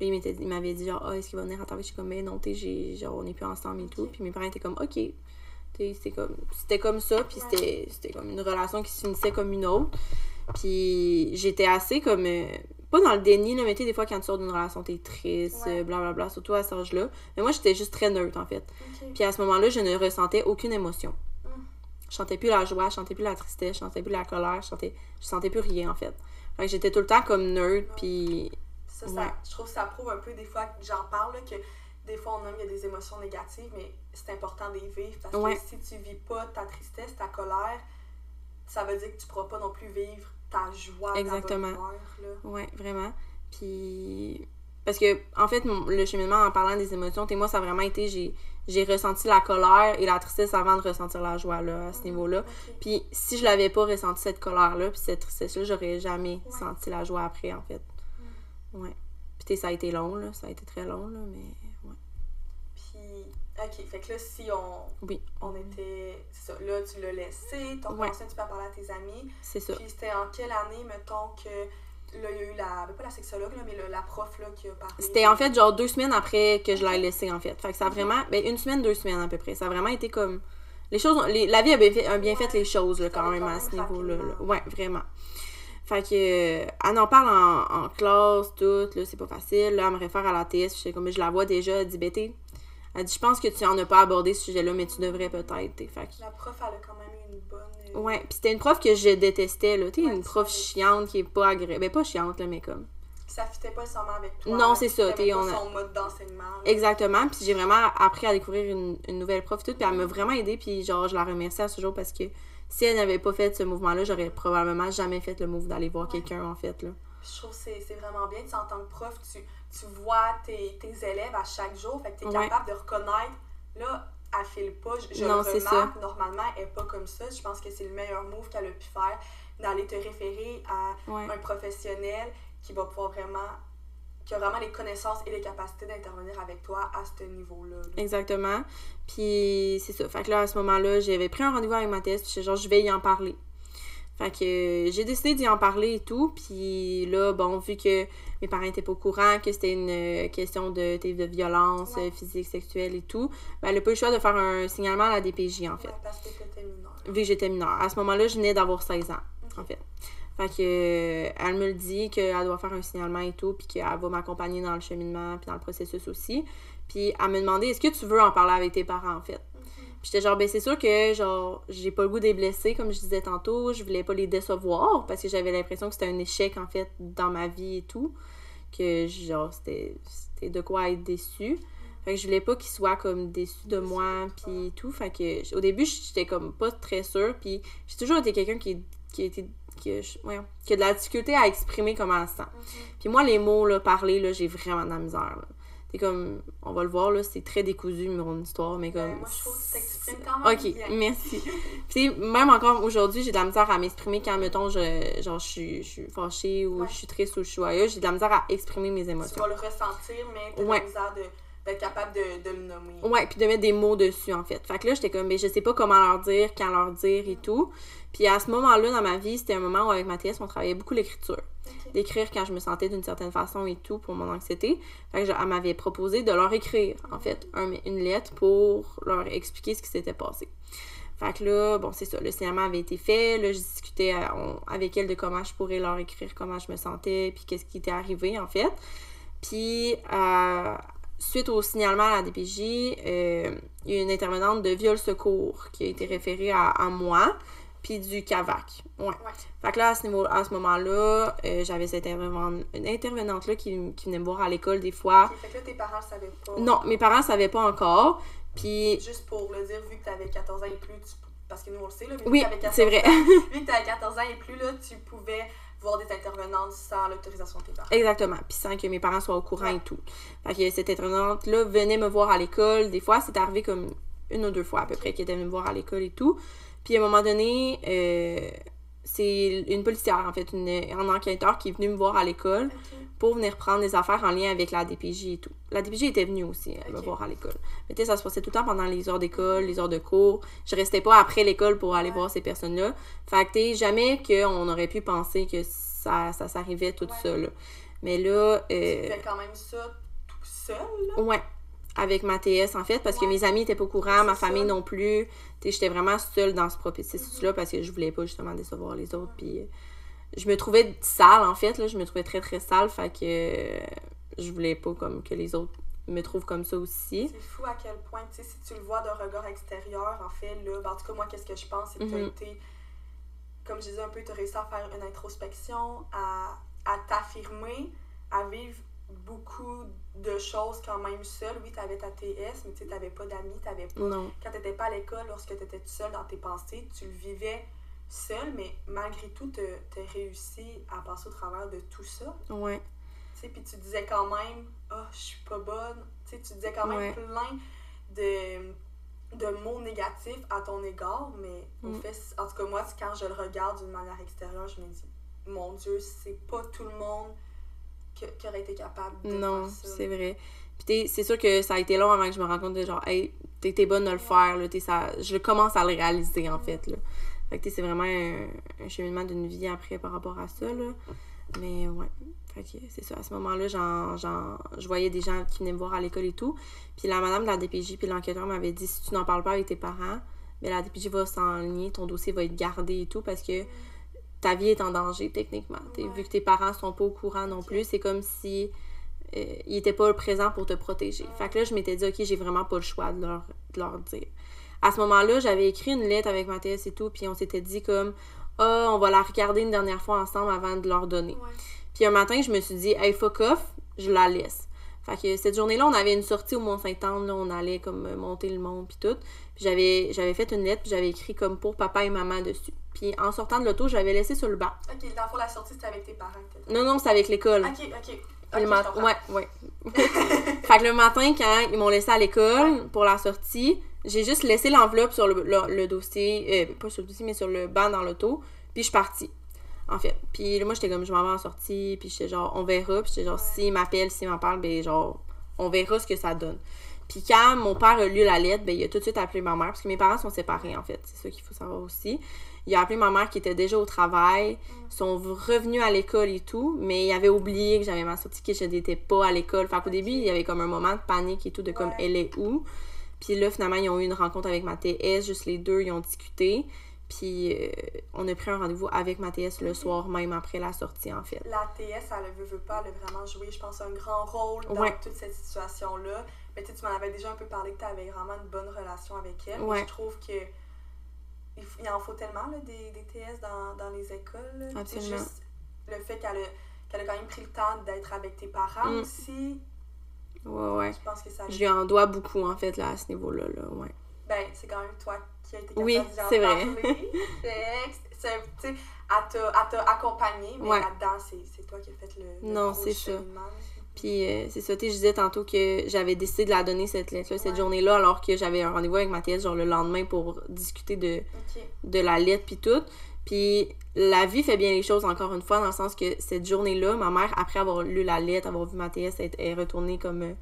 là, il m'avait dit, genre, ah, est-ce qu'il va venir ta fête? J'étais comme, mais non, t'es, genre, on n'est plus ensemble et tout. Puis mes parents étaient comme, ok. C'était comme, c'était comme ça, puis c'était, c'était comme une relation qui se finissait comme une autre. Puis j'étais assez comme, euh, pas dans le déni, là, mais tu sais, des fois, quand tu sors d'une relation, t'es triste, Ouais. euh, blablabla, surtout à cet âge-là. Mais moi, j'étais juste très neutre, en fait. Puis à ce moment-là, je ne ressentais aucune émotion. Mm. Je sentais plus la joie, je sentais plus la tristesse, je sentais plus la colère, je sentais, je sentais plus rien en fait. Fait que j'étais tout le temps comme neutre, puis ça, ça je trouve que ça prouve un peu des fois que j'en parle là, que des fois on nomme il y a des émotions négatives mais c'est important de les vivre parce Ouais. que si tu vis pas ta tristesse ta colère ça veut dire que tu pourras pas non plus vivre ta joie Exactement. ta bonne ouais, vraiment. Puis parce que en fait, mon- le cheminement en parlant des émotions, moi, ça a vraiment été, j'ai, j'ai ressenti la colère et la tristesse avant de ressentir la joie là, à ce niveau-là. Ok. Puis si je l'avais pas ressenti cette colère-là, puis cette tristesse-là, j'aurais jamais Ouais. senti la joie après en fait. Ouais. Puis tu ça a été long là, ça a été très long là, mais ouais. Puis, ok, fait que là, si on, Oui, on était. C'est ça, là, tu l'as laissé, t'as Ouais. commencé un petit peu à parler à tes amis. c'est ça. Puis, c'était en quelle année, mettons, que. Là, il y a eu la. ben, Pas la sexologue, là, mais le- la prof, là, qui a parlé? C'était en fait genre deux semaines après que je l'ai laissé en fait. Fait que ça a vraiment. Ben une semaine, deux semaines à peu près. Ça a vraiment été comme. Les choses. ont- les- la vie a bien fait, a bien fait les choses là, quand même à ce niveau-là. là. Ouais, vraiment. Fait que. euh, elle en parle en, en classe, tout, là, c'est pas facile. Là, elle me réfère à la TS. Je sais comme je la vois déjà. Elle dit, ben, t'es- Elle dit, je pense que tu en as pas abordé ce sujet-là, mais tu devrais peut-être. Fait La prof, elle a quand même une bonne. euh, Ouais, puis c'était une prof que je détestais, là. Ouais, une prof chiante qui est pas agréable. Ben, pas chiante, là, mais comme. Ça fitait pas nécessairement avec toi. Non, c'est ça, pas on a- son mode d'enseignement. là. Exactement. Puis j'ai vraiment appris à découvrir une, une nouvelle prof et tout. Puis elle m'a vraiment aidée. Puis genre, je la remercie à ce jour parce que si elle n'avait pas fait ce mouvement-là, j'aurais probablement jamais fait le move d'aller voir Ouais. quelqu'un, en fait. Là. Je trouve que c'est vraiment bien. Tu en tant que prof, tu, tu vois tes, tes élèves à chaque jour. Fait que tu es Ouais. capable de reconnaître, là, elle file pas. Je, je Non, le remarque, normalement, elle est pas comme ça. Je pense que c'est le meilleur move qu'elle a pu faire, d'aller te référer à Ouais. un professionnel qui va pouvoir vraiment qui a vraiment les connaissances et les capacités d'intervenir avec toi à ce niveau-là. là. Exactement. Puis c'est ça. Fait que là, à ce moment-là, j'avais pris un rendez-vous avec ma thèse, puis genre, je vais y en parler. Fait que euh, j'ai décidé d'y en parler et tout. Puis là, bon, vu que mes parents étaient pas au courant, que c'était une euh, question de, de violence Ouais. euh, physique, sexuelle et tout, ben, elle a pas eu le choix de faire un signalement à la DPJ, en fait. Ouais, parce que t'étais mineur. Vu que j'étais mineure. À ce moment-là, je venais d'avoir 16 ans, en fait. Fait que, elle me le dit qu'elle doit faire un signalement et tout, puis qu'elle va m'accompagner dans le cheminement, puis dans le processus aussi. Puis elle me demandait est-ce que tu veux en parler avec tes parents, en fait? Puis j'étais genre, ben c'est sûr que, genre, j'ai pas le goût de les blesser, comme je disais tantôt. Je voulais pas les décevoir, parce que j'avais l'impression que c'était un échec, en fait, dans ma vie et tout. Que, genre, c'était c'était de quoi être déçu. Fait que je voulais pas qu'ils soient comme déçus de moi, puis tout. Fait que, au début, j'étais comme pas très sûre, puis j'ai toujours été quelqu'un qui, qui a été qui a, ouais, qui a de la difficulté à exprimer comment elle se sent. Puis moi, les mots, là, parler, là, j'ai vraiment de la misère. C'est comme, on va le voir, là, c'est très décousu, mon histoire, mais comme... Ben, moi, je trouve que tu t'exprimes quand même Ok, bien. merci. Puis même encore aujourd'hui, j'ai de la misère à m'exprimer quand, mettons, je, genre, je suis, je suis fâchée ou Ouais. je suis triste ou je suis joyeuse. J'ai de la misère à exprimer mes Tu émotions. vas le ressentir, mais t'as Ouais. la misère de- d'être capable de, de le nommer. Ouais, puis de mettre des mots dessus, en fait. Fait que là, j'étais comme, mais je sais pas comment leur dire, quand leur dire et tout. Puis à ce moment-là, dans ma vie, c'était un moment où, avec Mathias, on travaillait beaucoup l'écriture. D'écrire quand je me sentais d'une certaine façon et tout pour mon anxiété. Fait que je- elle m'avait proposé de leur écrire, en fait, un- une lettre pour leur expliquer ce qui s'était passé. Fait que là, bon, c'est ça, le signalement avait été fait. Là, je discutais euh, on- avec elle de comment je pourrais leur écrire, comment je me sentais, puis qu'est-ce qui était arrivé, en fait. Puis, euh, suite au signalement à la DPJ, euh, il y a une intervenante de viol secours qui a été référée à, à moi, puis du CAVAC. Ouais. Fait que là, à ce, niveau, à ce moment-là, euh, j'avais cette intervenante- une intervenante-là qui, qui venait me voir à l'école des fois. Ok, fait que là, tes parents le savaient pas. Non, mes parents savaient pas encore. Puis, Juste pour le dire, vu que t'avais 14 ans et plus, tu- parce que nous on le sait, là, mais vu oui, que t'avais 14 c'est vrai. vu que t'avais 14 ans et plus, là, tu pouvais voir des intervenantes sans l'autorisation de tes parents. Exactement. Puis sans que mes parents soient au courant Ouais. et tout. Fait que cette intervenante-là venait me voir à l'école. Des fois, c'est arrivé comme une ou deux fois à peu près qu'elle était venue me voir à l'école et tout. Puis à un moment donné, euh, c'est une policière, en fait, une, un enquêteur qui est venu me voir à l'école pour venir prendre des affaires en lien avec la DPJ et tout. La DPJ était venue aussi euh, me Ok. voir à l'école. Mais tu sais, ça se passait tout le temps pendant les heures d'école, les heures de cours. Je restais pas après l'école pour aller Ouais. voir ces personnes-là. Fait que tu sais, jamais qu'on aurait pu penser que ça, ça s'arrivait tout Ouais. là. Mais là, Tu euh, fais quand même ça tout seul, là? ouais, avec ma TS en fait, parce que mes amis étaient pas au courant, ma famille ça. non plus. J'étais vraiment seule dans ce processus-là parce que je voulais pas justement décevoir les autres. Puis euh, je me trouvais sale en fait, là, je me trouvais très très sale, fait que euh, je voulais pas comme que les autres me trouvent comme ça aussi. C'est fou à quel point, tu sais, si tu le vois d'un regard extérieur, en fait, là, ben, en tout cas, moi, qu'est-ce que je pense, c'est que tu Mhm. été, comme je disais un peu, tu as réussi à faire une introspection, à, à t'affirmer, à vivre beaucoup de choses quand même seule. Oui, tu avais ta TS, mais tu sais, t'avais pas d'amis, t'avais pas... Non. Quand t'étais pas à l'école, lorsque tu étais seule dans tes pensées, tu le vivais seule, mais malgré tout, tu as réussi à passer au travers de tout ça. Ouais. Tu sais, puis tu disais quand même, ah, je suis pas bonne. Tu sais, tu disais quand même Ouais. plein de, de mots négatifs à ton égard, mais au Mm. fait, en tout cas, moi, quand je le regarde d'une manière extérieure, je me dis, mon Dieu, c'est pas tout le monde que- qui aurait été capable de Non, faire ça. c'est vrai. Puis c'est sûr que ça a été long avant que je me rende compte de genre, hey, t'es bonne de le faire, là, ça, je commence à le réaliser en fait, là. Fait que c'est vraiment un, un cheminement d'une vie après par rapport à ça, là. Mais ouais, fait que c'est ça. À ce moment-là, je voyais des gens qui venaient me voir à l'école et tout. Puis la madame de la DPJ puis l'enquêteur m'avait dit, si tu n'en parles pas avec tes parents, mais la DPJ va s'enligner, ton dossier va être gardé et tout parce que ta vie est en danger techniquement. Ouais. Vu que tes parents sont pas au courant non plus, c'est comme si euh, ils étaient pas présents pour te protéger. Fait que là, je m'étais dit, OK, j'ai vraiment pas le choix de leur, de leur dire. À ce moment-là, j'avais écrit une lettre avec ma thèse et tout, puis on s'était dit comme, ah, on va la regarder une dernière fois ensemble avant de leur donner. Ouais. Puis un matin, je me suis dit, hey, fuck off, je la laisse. Fait que cette journée-là, on avait une sortie au Mont-Saint-Anne, là, on allait comme euh, monter le mont puis tout. Puis j'avais, j'avais fait une lettre, puis j'avais écrit comme pour papa et maman dessus. Puis en sortant de l'auto, j'avais laissé sur le banc. Ok, dans le fond, la sortie, c'était avec tes parents. Non, non, c'était avec l'école. Ok, ok. Le Ok, mat- je comprends. ouais, ouais. fait que le matin, quand ils m'ont laissé à l'école pour la sortie, j'ai juste laissé l'enveloppe sur le, le- le dossier, euh, pas sur le dossier, mais sur le banc dans l'auto, puis je suis partie. En fait. Puis là, moi, j'étais comme, je m'en vais en sortie, puis j'étais genre, on verra. Puis j'étais genre, s'il m'appelle, s'il m'en parle, ben genre, on verra ce que ça donne. Puis quand mon père a lu la lettre, ben il a tout de suite appelé ma mère, parce que mes parents sont séparés, en fait. C'est ça qu'il faut savoir aussi. Il a appelé ma mère qui était déjà au travail, ils sont revenus à l'école et tout, mais il avait oublié que j'avais ma sortie, que je n'étais pas à l'école. Fait qu'au début, il y avait comme un moment de panique et tout, de comme, elle est où? Puis là, finalement, ils ont eu une rencontre avec ma TS, juste les deux, ils ont discuté. Puis euh, on a pris un rendez-vous avec ma TS le soir même après la sortie, en fait. La TS, elle ne veut, pas, elle a vraiment joué, je pense, un grand rôle dans toute cette situation-là. Mais tu m'en avais déjà un peu parlé que tu avais vraiment une bonne relation avec elle. Ouais. je trouve que il, en faut tellement là, des, des, TS dans, dans les écoles. Absolument. Juste le fait qu'elle a, qu'elle a quand même pris le temps d'être avec tes parents mm. aussi. Ouais, ouais. Je pense que ça. Je lui en dois beaucoup, en fait, là, à ce niveau-là, là, ouais. Ben, c'est quand même toi qui a été capable oui, c'est vrai. c'est, tu sais, elle t'a accompagné, mais là-dedans, c'est toi qui as fait le, non, c'est ça. Puis euh, c'est ça, je disais tantôt que j'avais décidé de la donner cette lettre-là, cette journée-là, alors que j'avais un rendez-vous avec ma thèse, genre le lendemain, pour discuter de, de la lettre, puis tout. Puis la vie fait bien les choses, encore une fois, dans le sens que cette journée-là, ma mère, après avoir lu la lettre, avoir vu ma thèse, elle est retournée comme euh,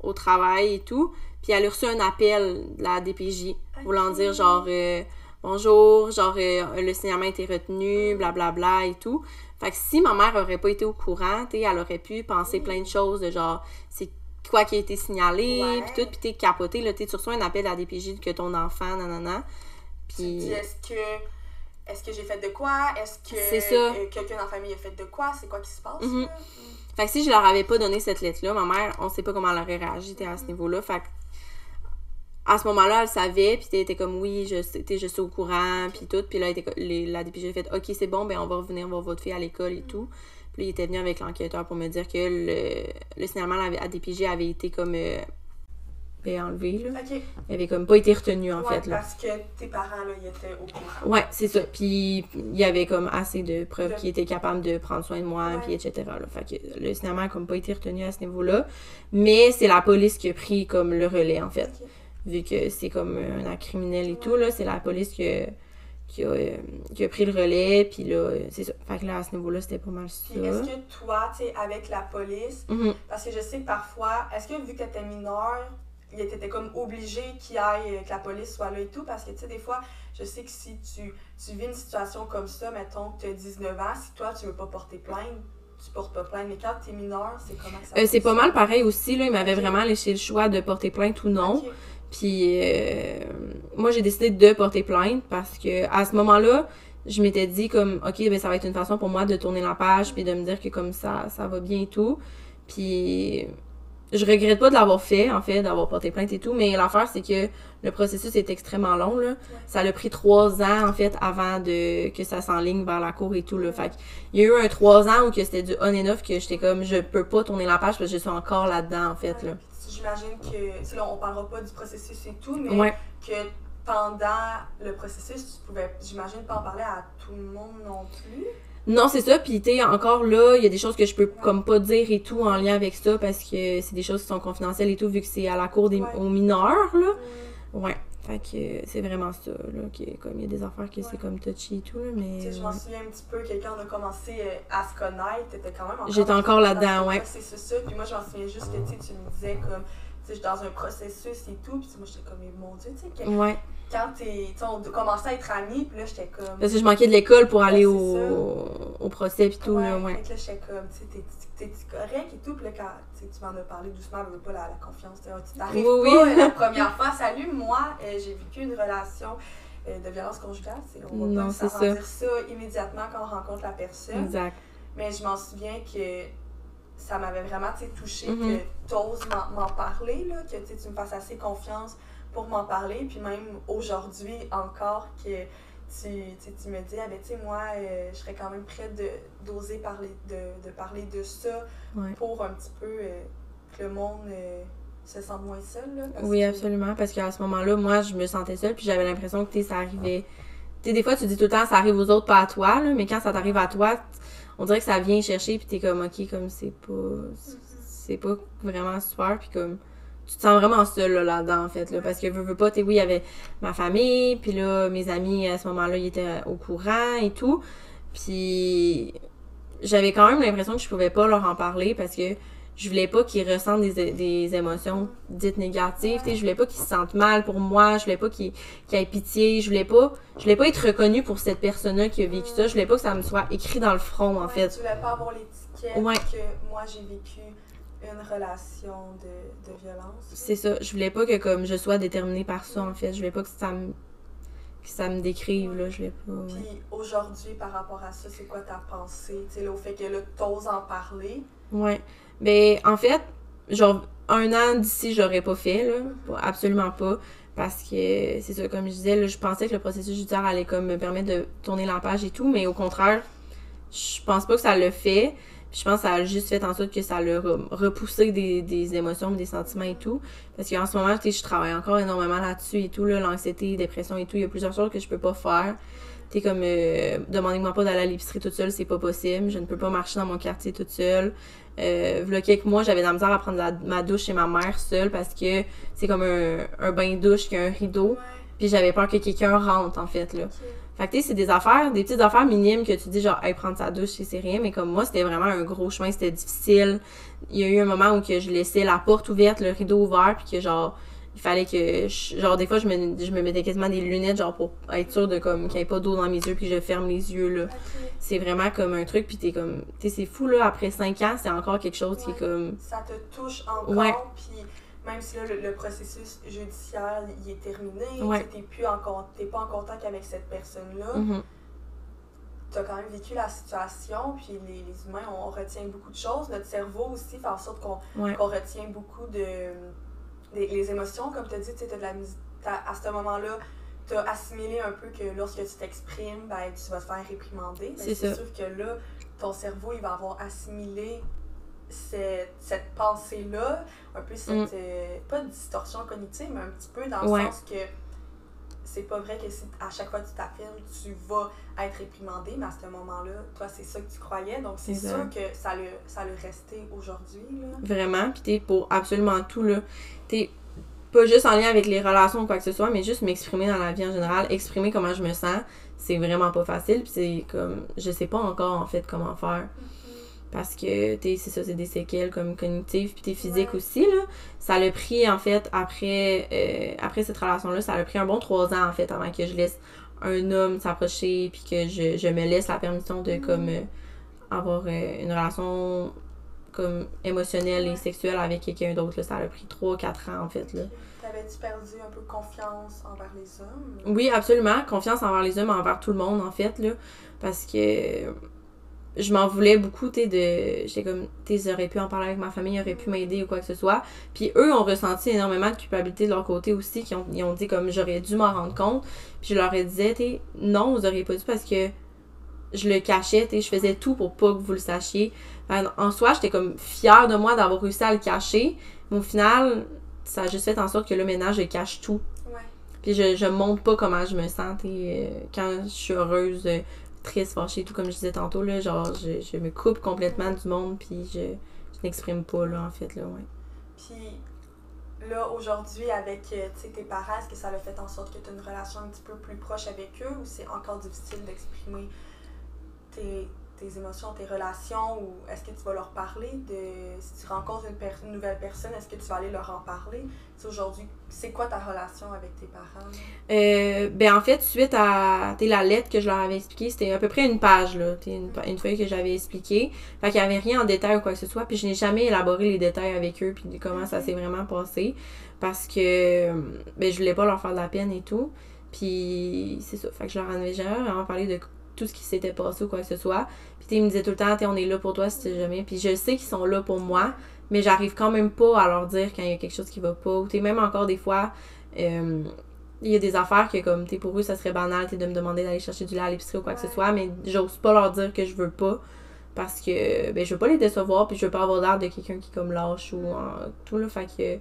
au travail et tout. Puis elle a reçu un appel de la DPJ, voulant dire genre euh, bonjour, genre le signalement a été retenu, blablabla bla, bla, et tout. Fait que si ma mère aurait pas été au courant, tu elle aurait pu penser plein de choses de genre, c'est quoi qui a été signalé, puis tout, puis t'es capoté, là, tu reçois un appel à la DPJ que ton enfant, nanana. Puis. est-ce que. Est-ce que j'ai fait de quoi? Est-ce que euh, quelqu'un dans la famille a fait de quoi? C'est quoi qui se passe? Mm-hmm. Fait que si je leur avais pas donné cette lettre-là, ma mère, on sait pas comment elle aurait réagi à ce niveau-là. Fait que à ce moment-là, elle savait, puis était comme oui, je, je suis au courant, puis tout. Puis là, les, la DPJ a fait ok, c'est bon, ben on va revenir voir votre fille à l'école et tout. Puis il était venu avec l'enquêteur pour me dire que le, le signalement à la avait été comme. Euh, ben, enlevé, là. Il avait comme pas été retenu, en fait. Là. Parce que tes parents, là, ils étaient au courant. Ouais, c'est ça. Puis il y avait comme assez de preuves qu'ils étaient capables de prendre soin de moi, puis etc. Là. Fait que le signalement a comme pas été retenu à ce niveau-là. Mais c'est la police qui a pris comme le relais, en fait vu que c'est comme un acte criminel et tout, là, c'est la police qui a, qui, a, pris le relais, puis là, c'est ça. Fait que là, à ce niveau-là, c'était pas mal ça. est-ce que toi, tu sais, avec la police, mm-hmm. parce que je sais que parfois, est-ce que vu que t'étais mineur, il était comme obligé qu'il aille, que la police soit là et tout, parce que, tu sais, des fois, je sais que si tu, tu vis une situation comme ça, mettons que tu as 19 ans, si toi, tu veux pas porter plainte, tu portes pas plainte. Mais quand t'es mineur, c'est comment ça euh, C'est pas mal pareil aussi, là. Il m'avait vraiment laissé le choix de porter plainte ou non. Puis euh, moi, j'ai décidé de porter plainte parce que à ce moment-là, je m'étais dit comme, OK, ben, ça va être une façon pour moi de tourner la page puis de me dire que comme ça, ça va bien et tout. Puis je regrette pas de l'avoir fait, en fait, d'avoir porté plainte et tout, mais l'affaire, c'est que le processus est extrêmement long, là. Ça a pris trois ans, en fait, avant de que ça s'enligne vers la cour et tout, là. Fait il y a eu un trois ans où que c'était du on and off que j'étais comme, je peux pas tourner la page parce que je suis encore là-dedans, en fait, là j'imagine que, là, on parlera pas du processus et tout, mais que pendant le processus, tu pouvais, j'imagine, pas en parler à tout le monde non plus? Non, c'est ça. Puis, tu encore là, il y a des choses que je peux comme pas dire et tout en lien avec ça parce que c'est des choses qui sont confidentielles et tout, vu que c'est à la cour des aux mineurs, là. Mm. Ouais. Fait que c'est vraiment ça, là, comme il y a des affaires que c'est comme touchy et tout, là, mais... je m'en souviens un petit peu, quelqu'un a commencé euh, à se connaître, t'étais quand même encore... J'étais encore là-dedans, ouais. C'est ça, puis moi, je m'en souviens juste que, tu me disais, comme, sais, dans un processus et tout, puis moi, j'étais comme, mon Dieu, tu sais, que... Ouais quand t'es, on commençait à être amis, puis là, j'étais comme. Parce que je manquais de l'école pour aller au, au procès, puis tout, ouais, là, ouais. Là, j'étais comme, tu sais, t'es correct et tout, puis là, quand tu m'en as parlé doucement, mais pas la, la confiance, tu t'arrives oui, pas oui. la première fois. Salut, moi, euh, j'ai vécu une relation euh, de violence conjugale, on va pas ça. dire ça immédiatement quand on rencontre la personne. Exact. Mais je m'en souviens que ça m'avait vraiment touché mm-hmm. que tu oses m'en parler, là, que tu me fasses assez confiance pour m'en parler. Puis même aujourd'hui encore que tu, tu me dis, ah ben tu sais, moi, euh, je serais quand même prête d'oser parler de, de, parler de ça pour un petit peu euh, que le monde euh, se sente moins seul. Là, oui, absolument. Parce qu'à ce moment-là, moi, je me sentais seule, puis j'avais l'impression que ça arrivait. Tu sais, des fois, tu dis tout le temps, ça arrive aux autres, pas à toi, là, mais quand ça t'arrive à toi, on dirait que ça vient chercher, puis t'es comme, ok, comme c'est pas. C'est pas vraiment super, puis comme tu te sens vraiment seul là-dedans, en fait. Là, parce que veux, veux pas, tu oui, il y avait ma famille, puis là, mes amis à ce moment-là, ils étaient au courant et tout. Puis j'avais quand même l'impression que je pouvais pas leur en parler parce que je voulais pas qu'ils ressentent des, des émotions dites négatives, tu sais, je voulais pas qu'ils se sentent mal pour moi, je voulais pas qu'ils aient pitié, je voulais pas je voulais pas être reconnue pour cette personne-là qui a vécu ça, je voulais pas que ça me soit écrit dans le front en fait. Tu voulais pas avoir l'étiquette Ouais. que moi j'ai vécu une relation de, de violence. C'est ça, je voulais pas que comme je sois déterminée par ça en fait, je voulais pas que ça me que ça me décrive là, je pas. ouais. Puis aujourd'hui, par rapport à ça, c'est quoi ta pensée? Tu sais, là, au fait que là, t'oses en parler? Ouais. Ben, en fait, genre, un an d'ici, j'aurais pas fait, là. Absolument pas. Parce que, c'est ça, comme je disais, là, je pensais que le processus judiciaire allait comme me permettre de tourner la page et tout, mais au contraire, je pense pas que ça le fait. Je pense que ça a juste fait en sorte que ça l'a re- repoussé des, des émotions, des sentiments et tout. Parce qu'en ce moment, tu sais, je travaille encore énormément là-dessus et tout, là, l'anxiété, dépression et tout. Il y a plusieurs choses que je peux pas faire. Tu comme, euh, demandez-moi pas d'aller à l'épicerie toute seule, c'est pas possible. Je ne peux pas marcher dans mon quartier toute seule. Euh, quelques mois, j'avais de la misère à prendre la- ma douche chez ma mère seule parce que c'est comme un, un bain de douche qui a un rideau. Puis j'avais peur que quelqu'un rentre, en fait, là. Fait que, tu sais, c'est des affaires, des petites affaires minimes que tu dis, genre, hey, prendre sa douche, c'est- c'est rien. Mais comme moi, c'était vraiment un gros chemin, c'était difficile. Il y a eu un moment où que je laissais la porte ouverte, le rideau ouvert, puis que, genre, il fallait que, je- genre, des fois, je me, je me mettais quasiment des lunettes, genre, pour être sûre de, comme, qu'il n'y ait pas d'eau dans mes yeux, puis je ferme les yeux, là. C'est vraiment comme un truc, puis t'es comme, tu c'est fou, là, après cinq ans, c'est encore quelque chose qui est comme, Ça te touche encore, Ouais. puis même si là, le, le processus judiciaire il est terminé, Ouais. t'es plus en con- t'es pas en contact avec cette personne-là, mhm, tu as quand même vécu la situation, puis les, les humains, on retient beaucoup de choses. Notre cerveau aussi fait en sorte qu'on qu'on retient beaucoup de. Les, les émotions, comme tu as dit, tu de la t'as- à ce moment-là, tu as assimilé un peu que lorsque tu t'exprimes, ben, tu vas te faire réprimander. Ben, C'est sûr que là, ton cerveau, il va avoir assimilé cette, cette pensée-là, un peu cette. Mm. euh, pas de distorsion cognitive, mais un petit peu dans le Ouais. sens que c'est pas vrai que si à chaque fois que tu t'affirmes, tu vas être réprimandé, mais à ce moment-là, toi, c'est ça que tu croyais. Donc, c'est sûr que ça le, ça le resté aujourd'hui. vraiment, puis t'es pour absolument tout, là. T'es pas juste en lien avec les relations ou quoi que ce soit, mais juste m'exprimer dans la vie en général, exprimer comment je me sens, c'est vraiment pas facile, puis c'est comme, je sais pas encore, en fait, comment faire. Parce que, sais, c'est ça, c'est des séquelles comme cognitives, puis t'es physique Ouais. aussi, là. Ça l'a pris, en fait, après, euh, après cette relation-là, ça a pris un bon trois ans, en fait, avant que je laisse un homme s'approcher, puis que je, je me laisse la permission de, comme, euh, avoir euh, une relation, comme, émotionnelle et sexuelle avec quelqu'un d'autre, là. Ça a pris trois, quatre ans, en fait, là. T'avais-tu perdu un peu confiance envers les hommes? Oui, absolument. Confiance envers les hommes, envers tout le monde, en fait, là. Parce que je m'en voulais beaucoup, tu sais, de... J'étais comme, tu sais, j'aurais pu en parler avec ma famille, ils auraient pu m'aider ou quoi que ce soit. Puis eux ont ressenti énormément de culpabilité de leur côté aussi, qui ont, ils ont dit comme, j'aurais dû m'en rendre compte. Puis je leur ai dit, tu sais, non, vous auriez pas dû parce que je le cachais, tu sais, je faisais tout pour pas que vous le sachiez. Enfin, en soi, j'étais comme fière de moi d'avoir réussi à le cacher. Mais au final, ça a juste fait en sorte que maintenant, je cache tout. Ouais. Puis je, je montre pas comment je me sens, t'sais, euh, quand je suis heureuse, euh, triste, fâchée, tout comme je disais tantôt, là, genre, je, je me coupe complètement du monde, puis je, je n'exprime pas, là, en fait, là, ouais. Puis là, aujourd'hui, avec euh, tes parents, est-ce que ça a fait en sorte que tu as une relation un petit peu plus proche avec eux ou c'est encore difficile d'exprimer tes, tes émotions, tes relations ou est-ce que tu vas leur parler de si tu rencontres une, per- une nouvelle personne, est-ce que tu vas aller leur en parler? Aujourd'hui, c'est quoi ta relation avec tes parents? Euh, ben, en fait, suite à, la lettre que je leur avais expliquée, c'était à peu près une page, là, une, une feuille que j'avais expliquée. Fait qu'il y avait rien en détail ou quoi que ce soit, puis je n'ai jamais élaboré les détails avec eux, puis comment ça s'est vraiment passé. Parce que, ben, je voulais pas leur faire de la peine et tout. Puis, c'est ça. Fait que je leur en avais jamais vraiment parlé de tout ce qui s'était passé ou quoi que ce soit. Puis, ils me disaient tout le temps, on est là pour toi si tu jamais. Puis, je sais qu'ils sont là pour moi, mais j'arrive quand même pas à leur dire quand il y a quelque chose qui va pas. Ou, même encore des fois, euh, il y a des affaires que, comme, t'es pour eux, ça serait banal, t'es de me demander d'aller chercher du lait à l'épicerie ou quoi que ce soit, mais j'ose pas leur dire que je veux pas. Parce que, ben, je veux pas les décevoir, puis je veux pas avoir l'air de quelqu'un qui, comme, lâche ou tout, là. Fait que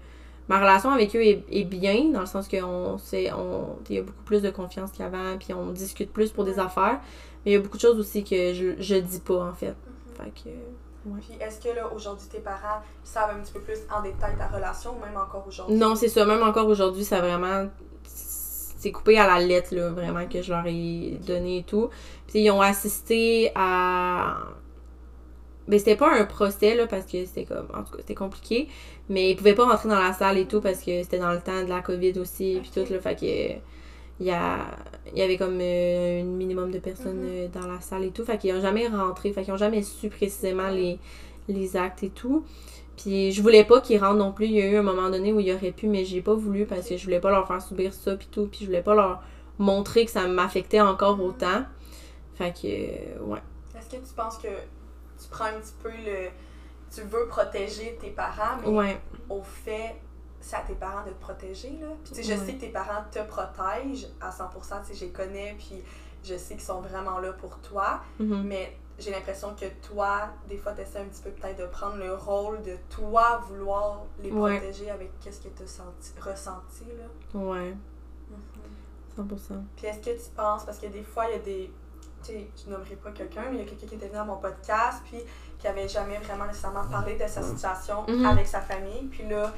ma relation avec eux est, est bien, dans le sens qu'on sait, on, il y a beaucoup plus de confiance qu'avant, puis on discute plus pour des affaires. Mais il y a beaucoup de choses aussi que je, je dis pas, en fait. Mhm. Fait que, Puis est-ce que là, aujourd'hui, tes parents savent un petit peu plus en détail ta relation ou même encore aujourd'hui? non, c'est ça. Même encore aujourd'hui, ça vraiment. C'est coupé à la lettre, là, vraiment, que je leur ai donné et tout. Puis ils ont assisté à. Ben, c'était pas un procès, là, parce que c'était comme. En tout cas, c'était compliqué. Mais ils pouvaient pas rentrer dans la salle et tout parce que c'était dans le temps de la COVID aussi, puis tout, là. Fait que. Il y, a, il y avait comme euh, un minimum de personnes Mhm. euh, dans la salle et tout. Fait qu'ils ont jamais rentré. Fait qu'ils ont jamais su précisément les, les actes et tout. Puis je voulais pas qu'ils rentrent non plus. Il y a eu un moment donné où il aurait pu, mais j'ai pas voulu parce que je voulais pas leur faire subir ça puis tout. Puis je voulais pas leur montrer que ça m'affectait encore autant. Fait que, euh, ouais. Est-ce que tu penses que tu prends un petit peu le. Tu veux protéger tes parents, mais Ouais, au fait, c'est à tes parents de te protéger, là. Puis tu sais, je sais que tes parents te protègent à 100%, tu sais, je les connais, puis je sais qu'ils sont vraiment là pour toi, mhm. mais j'ai l'impression que toi, des fois, tu essaies un petit peu peut-être de prendre le rôle de toi vouloir les Ouais. protéger avec qu'est-ce que tu as senti, ressenti, là. ouais, 100%. Puis est-ce que tu penses, parce que des fois, il y a des. Tu sais, je nommerai pas quelqu'un, mais il y a quelqu'un qui était venu à mon podcast, puis qui avait jamais vraiment nécessairement parlé de sa situation Mhm. avec sa famille. Puis là,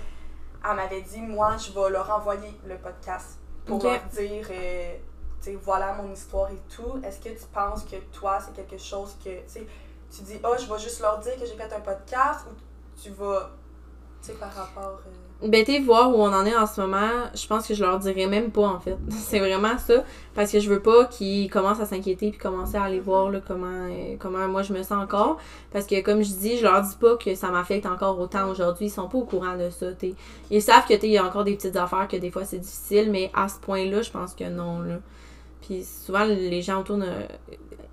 elle m'avait dit, moi, je vais leur envoyer le podcast pour leur dire, euh, tu sais, voilà mon histoire et tout. Est-ce que tu penses que toi, c'est quelque chose que, tu sais, tu dis, oh, je vais juste leur dire que j'ai fait un podcast, ou tu vas, tu sais, par rapport. euh, Ben, t'es voir où on en est en ce moment, je pense que je leur dirais même pas, en fait. C'est vraiment ça. Parce que je veux pas qu'ils commencent à s'inquiéter puis commencer à aller voir, là, comment, euh, comment moi je me sens encore. Parce que, comme je dis, je leur dis pas que ça m'affecte encore autant aujourd'hui. Ils sont pas au courant de ça, t'sais. Ils savent que, il y a encore des petites affaires que des fois c'est difficile, mais à ce point-là, je pense que non, là. Puis souvent, les gens autour ne...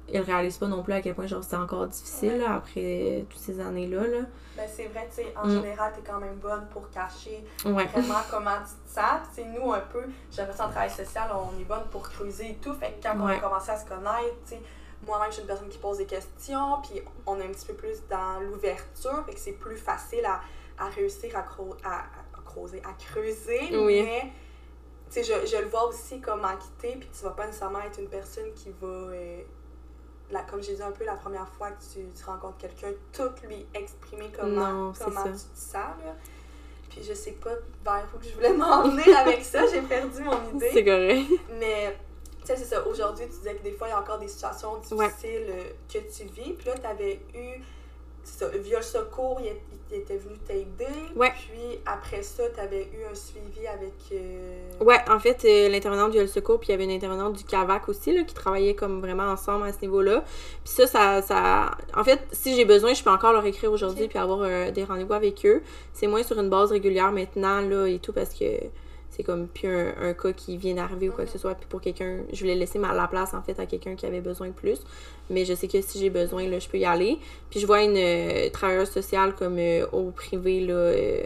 Ils réalisent pas non plus à quel point, genre, c'est encore difficile, là, après toutes ces années-là, là. Ben, c'est vrai, tu sais, en Mm. général, t'es quand même bonne pour cacher Ouais. vraiment comment tu te sens. Sais, nous, un peu, j'ai l'impression en travail social, on est bonne pour creuser et tout. Fait que quand on a commencé à se connaître, tu sais, moi-même, je suis une personne qui pose des questions, puis on est un petit peu plus dans l'ouverture, fait que c'est plus facile à, à réussir à, creu- à, à creuser, à creuser. Oui. Mais, tu sais, je, je le vois aussi comme en quitter, puis tu vas pas nécessairement être une personne qui va. euh, la, comme j'ai dit un peu la première fois que tu, tu rencontres quelqu'un, tout lui exprimer comment, Non, c'est comment ça. tu te sens. Là. Puis je sais pas vers où je voulais m'en venir avec ça, j'ai perdu mon C'est idée. correct. Mais tu sais, c'est ça. Aujourd'hui, tu disais que des fois, il y a encore des situations difficiles euh, que tu vis. Puis là, tu avais eu. Ça, via secours, il, il était venu t'aider. Ouais. Puis après ça, tu avais eu un suivi avec. euh, Ouais, en fait, euh, l'intervenante du Secours, puis il y avait une intervenante du CAVAC aussi, là, qui travaillait comme vraiment ensemble à ce niveau-là. Puis ça, ça, ça... En fait, si j'ai besoin, je peux encore leur écrire aujourd'hui puis avoir euh, des rendez-vous avec eux. C'est moins sur une base régulière maintenant, là, et tout, parce que c'est comme plus un, un cas qui vient d'arriver ou quoi que ce soit. Puis pour quelqu'un, je voulais laisser ma, la place, en fait, à quelqu'un qui avait besoin de plus. Mais je sais que si j'ai besoin, là, je peux y aller. Puis je vois une euh, travailleuse sociale comme euh, au privé, là... euh,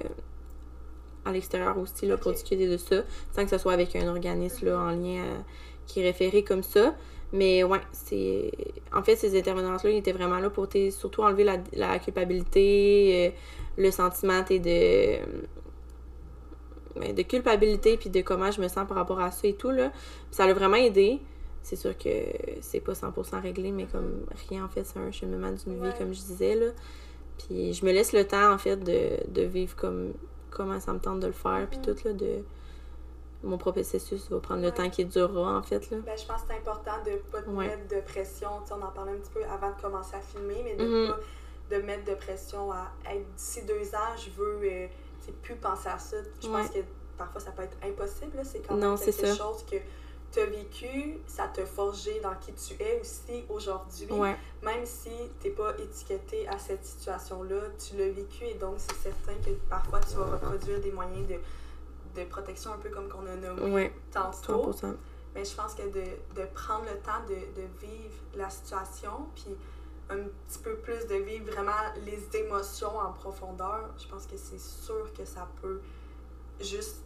à l'extérieur aussi là, pour discuter de ça, sans que ce soit avec un organisme là, en lien euh, qui est référé comme ça. Mais ouais, c'est. En fait, ces intervenantes-là, ils étaient vraiment là pour surtout enlever la, la culpabilité, le sentiment de. De culpabilité, puis de comment je me sens par rapport à ça et tout. Là. Puis ça l'a vraiment aidé. C'est sûr que c'est pas 100% réglé, mais comme rien, en fait, c'est un cheminement d'une vie, Ouais. comme je disais. Là. Puis je me laisse le temps, en fait, de, de vivre comme comment ça me tente de le faire, puis Mhm. tout, là, de... Mon processus va prendre le temps qui durera, en fait, là. Ben, je pense que c'est important de pas te Ouais. mettre de pression. Tu sais, on en parlait un petit peu avant de commencer à filmer, mais de Mhm. pas de mettre de pression à être d'ici deux ans, je veux euh, tu plus penser à ça. Je pense que parfois ça peut être impossible. C'est quand même Non, quelque ça. chose que tu as vécu, ça t'a forgé dans qui tu es aussi aujourd'hui. Ouais, Même si t'es pas étiqueté à cette situation-là, tu l'as vécu et donc c'est certain que parfois tu vas reproduire des moyens de, de protection un peu comme qu'on a nommé ouais, tantôt. 100%. Mais je pense que de, de prendre le temps de, de vivre la situation, puis un petit peu plus de vivre vraiment les émotions en profondeur, je pense que c'est sûr que ça peut juste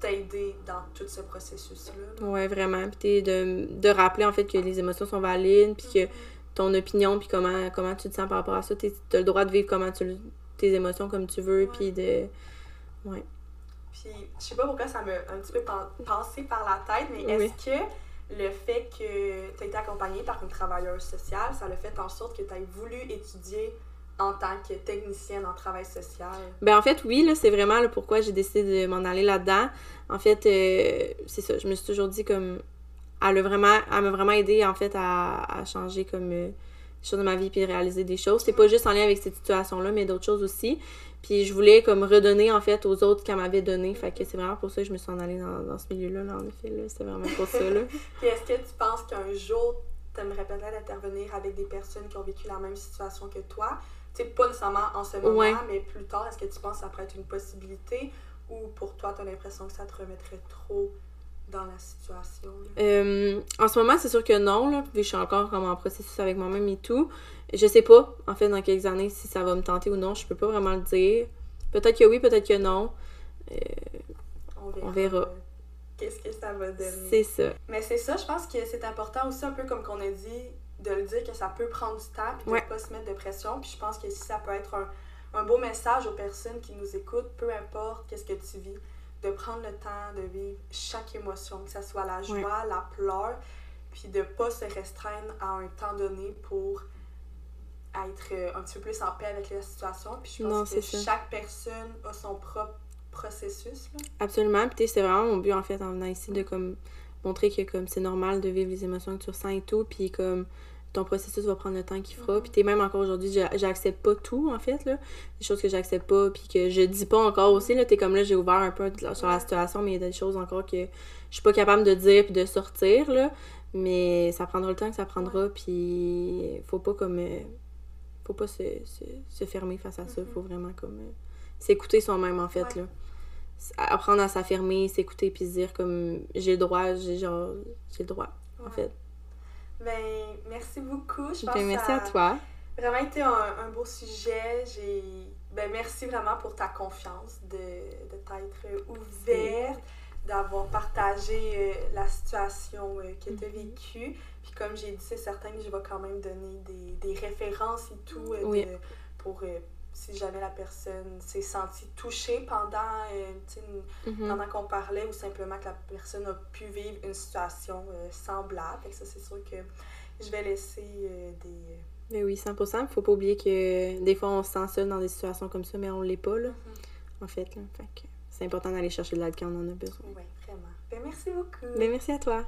t'aider dans tout ce processus-là. là. Ouais, vraiment. Puis de, de rappeler, en fait, que les émotions sont valides, puis que ton opinion, puis comment, comment tu te sens par rapport à ça, t'es- t'as le droit de vivre comment tu tes émotions comme tu veux, Ouais. puis de... Puis, je sais pas pourquoi ça m'a un petit peu pen- passé par la tête, mais Oui. est-ce que le fait que tu as été accompagnée par une travailleuse sociale, ça a fait en sorte que tu aies voulu étudier en tant que technicienne en travail social? Ben en fait, oui, là, c'est vraiment là, pourquoi j'ai décidé de m'en aller là-dedans. En fait, euh, c'est ça, je me suis toujours dit comme... Elle, a vraiment, elle m'a vraiment aidé, en fait, à, à changer comme... euh, les choses de ma vie puis de réaliser des choses. C'est pas juste en lien avec cette situation-là, mais d'autres choses aussi. Puis je voulais comme redonner, en fait, aux autres qu'elle m'avait donné. Fait que c'est vraiment pour ça que je me suis en allée dans, dans ce milieu-là, là, en effet. Là. C'est vraiment pour ça, là. Puis est-ce que tu penses qu'un jour, t'aimerais peut-être intervenir avec des personnes qui ont vécu la même situation que toi? Tu sais, pas nécessairement en ce moment, Ouais. mais plus tard, est-ce que tu penses que ça pourrait être une possibilité? Ou pour toi, t'as l'impression que ça te remettrait trop dans la situation? Euh, en ce moment, c'est sûr que non, là, vu que je suis encore comme en processus avec moi-même et tout. Je sais pas, en fait, dans quelques années, si ça va me tenter ou non. Je peux pas vraiment le dire. Peut-être que oui, peut-être que non. Euh, On verra. on verra. Qu'est-ce que ça va donner? c'est ça. Mais c'est ça, je pense que c'est important aussi, un peu comme qu'on a dit, de le dire que ça peut prendre du temps puis de Ouais. pas se mettre de pression. Puis je pense que si ça peut être un, un beau message aux personnes qui nous écoutent, peu importe qu'est-ce que tu vis, de prendre le temps de vivre chaque émotion, que ce soit la joie, Ouais. la pleure, puis de pas se restreindre à un temps donné pour être euh, un petit peu plus en paix avec la situation. Puis je pense Non, que ça. chaque personne a son propre processus. Là. Absolument. Puis c'est vraiment mon but, en fait, en venant ici, de comme montrer que comme c'est normal de vivre les émotions que tu ressens et tout. Puis comme ton processus va prendre le temps qu'il fera. Mhm. Puis t'es même encore aujourd'hui, j'a- j'accepte pas tout, en fait, là. Des choses que j'accepte pas, puis que je dis pas encore aussi, là. T'es comme là, j'ai ouvert un peu sur la situation, mais il y a des choses encore que je suis pas capable de dire puis de sortir, là. Mais ça prendra le temps que ça prendra, puis faut pas comme... euh, faut pas se, se, se fermer face à ça. Mhm. Faut vraiment comme... euh, s'écouter soi-même, en fait, Ouais. là. Apprendre à s'affirmer, s'écouter, puis se dire comme... J'ai le droit, j'ai genre... J'ai le droit, en fait. Ben, merci beaucoup. Je pense Ben, merci à toi. vraiment été un, un beau sujet. J'ai... Ben, merci vraiment pour ta confiance, de, de t'être ouverte, d'avoir partagé euh, la situation euh, que tu as Mhm. vécue. Puis comme j'ai dit, c'est certain que je vais quand même donner des, des références et tout euh, de- pour... si jamais la personne s'est sentie touchée pendant, euh, Mhm. pendant qu'on parlait ou simplement que la personne a pu vivre une situation euh, semblable. Fait que ça, c'est sûr que je vais laisser euh, des... Ben oui, 100%. Faut pas oublier que des fois, on se sent seul dans des situations comme ça, mais on l'est pas, là, en fait. Là. Fait que c'est important d'aller chercher de l'aide quand on en a besoin. Oui, vraiment. Ben, merci beaucoup. Ben merci à toi.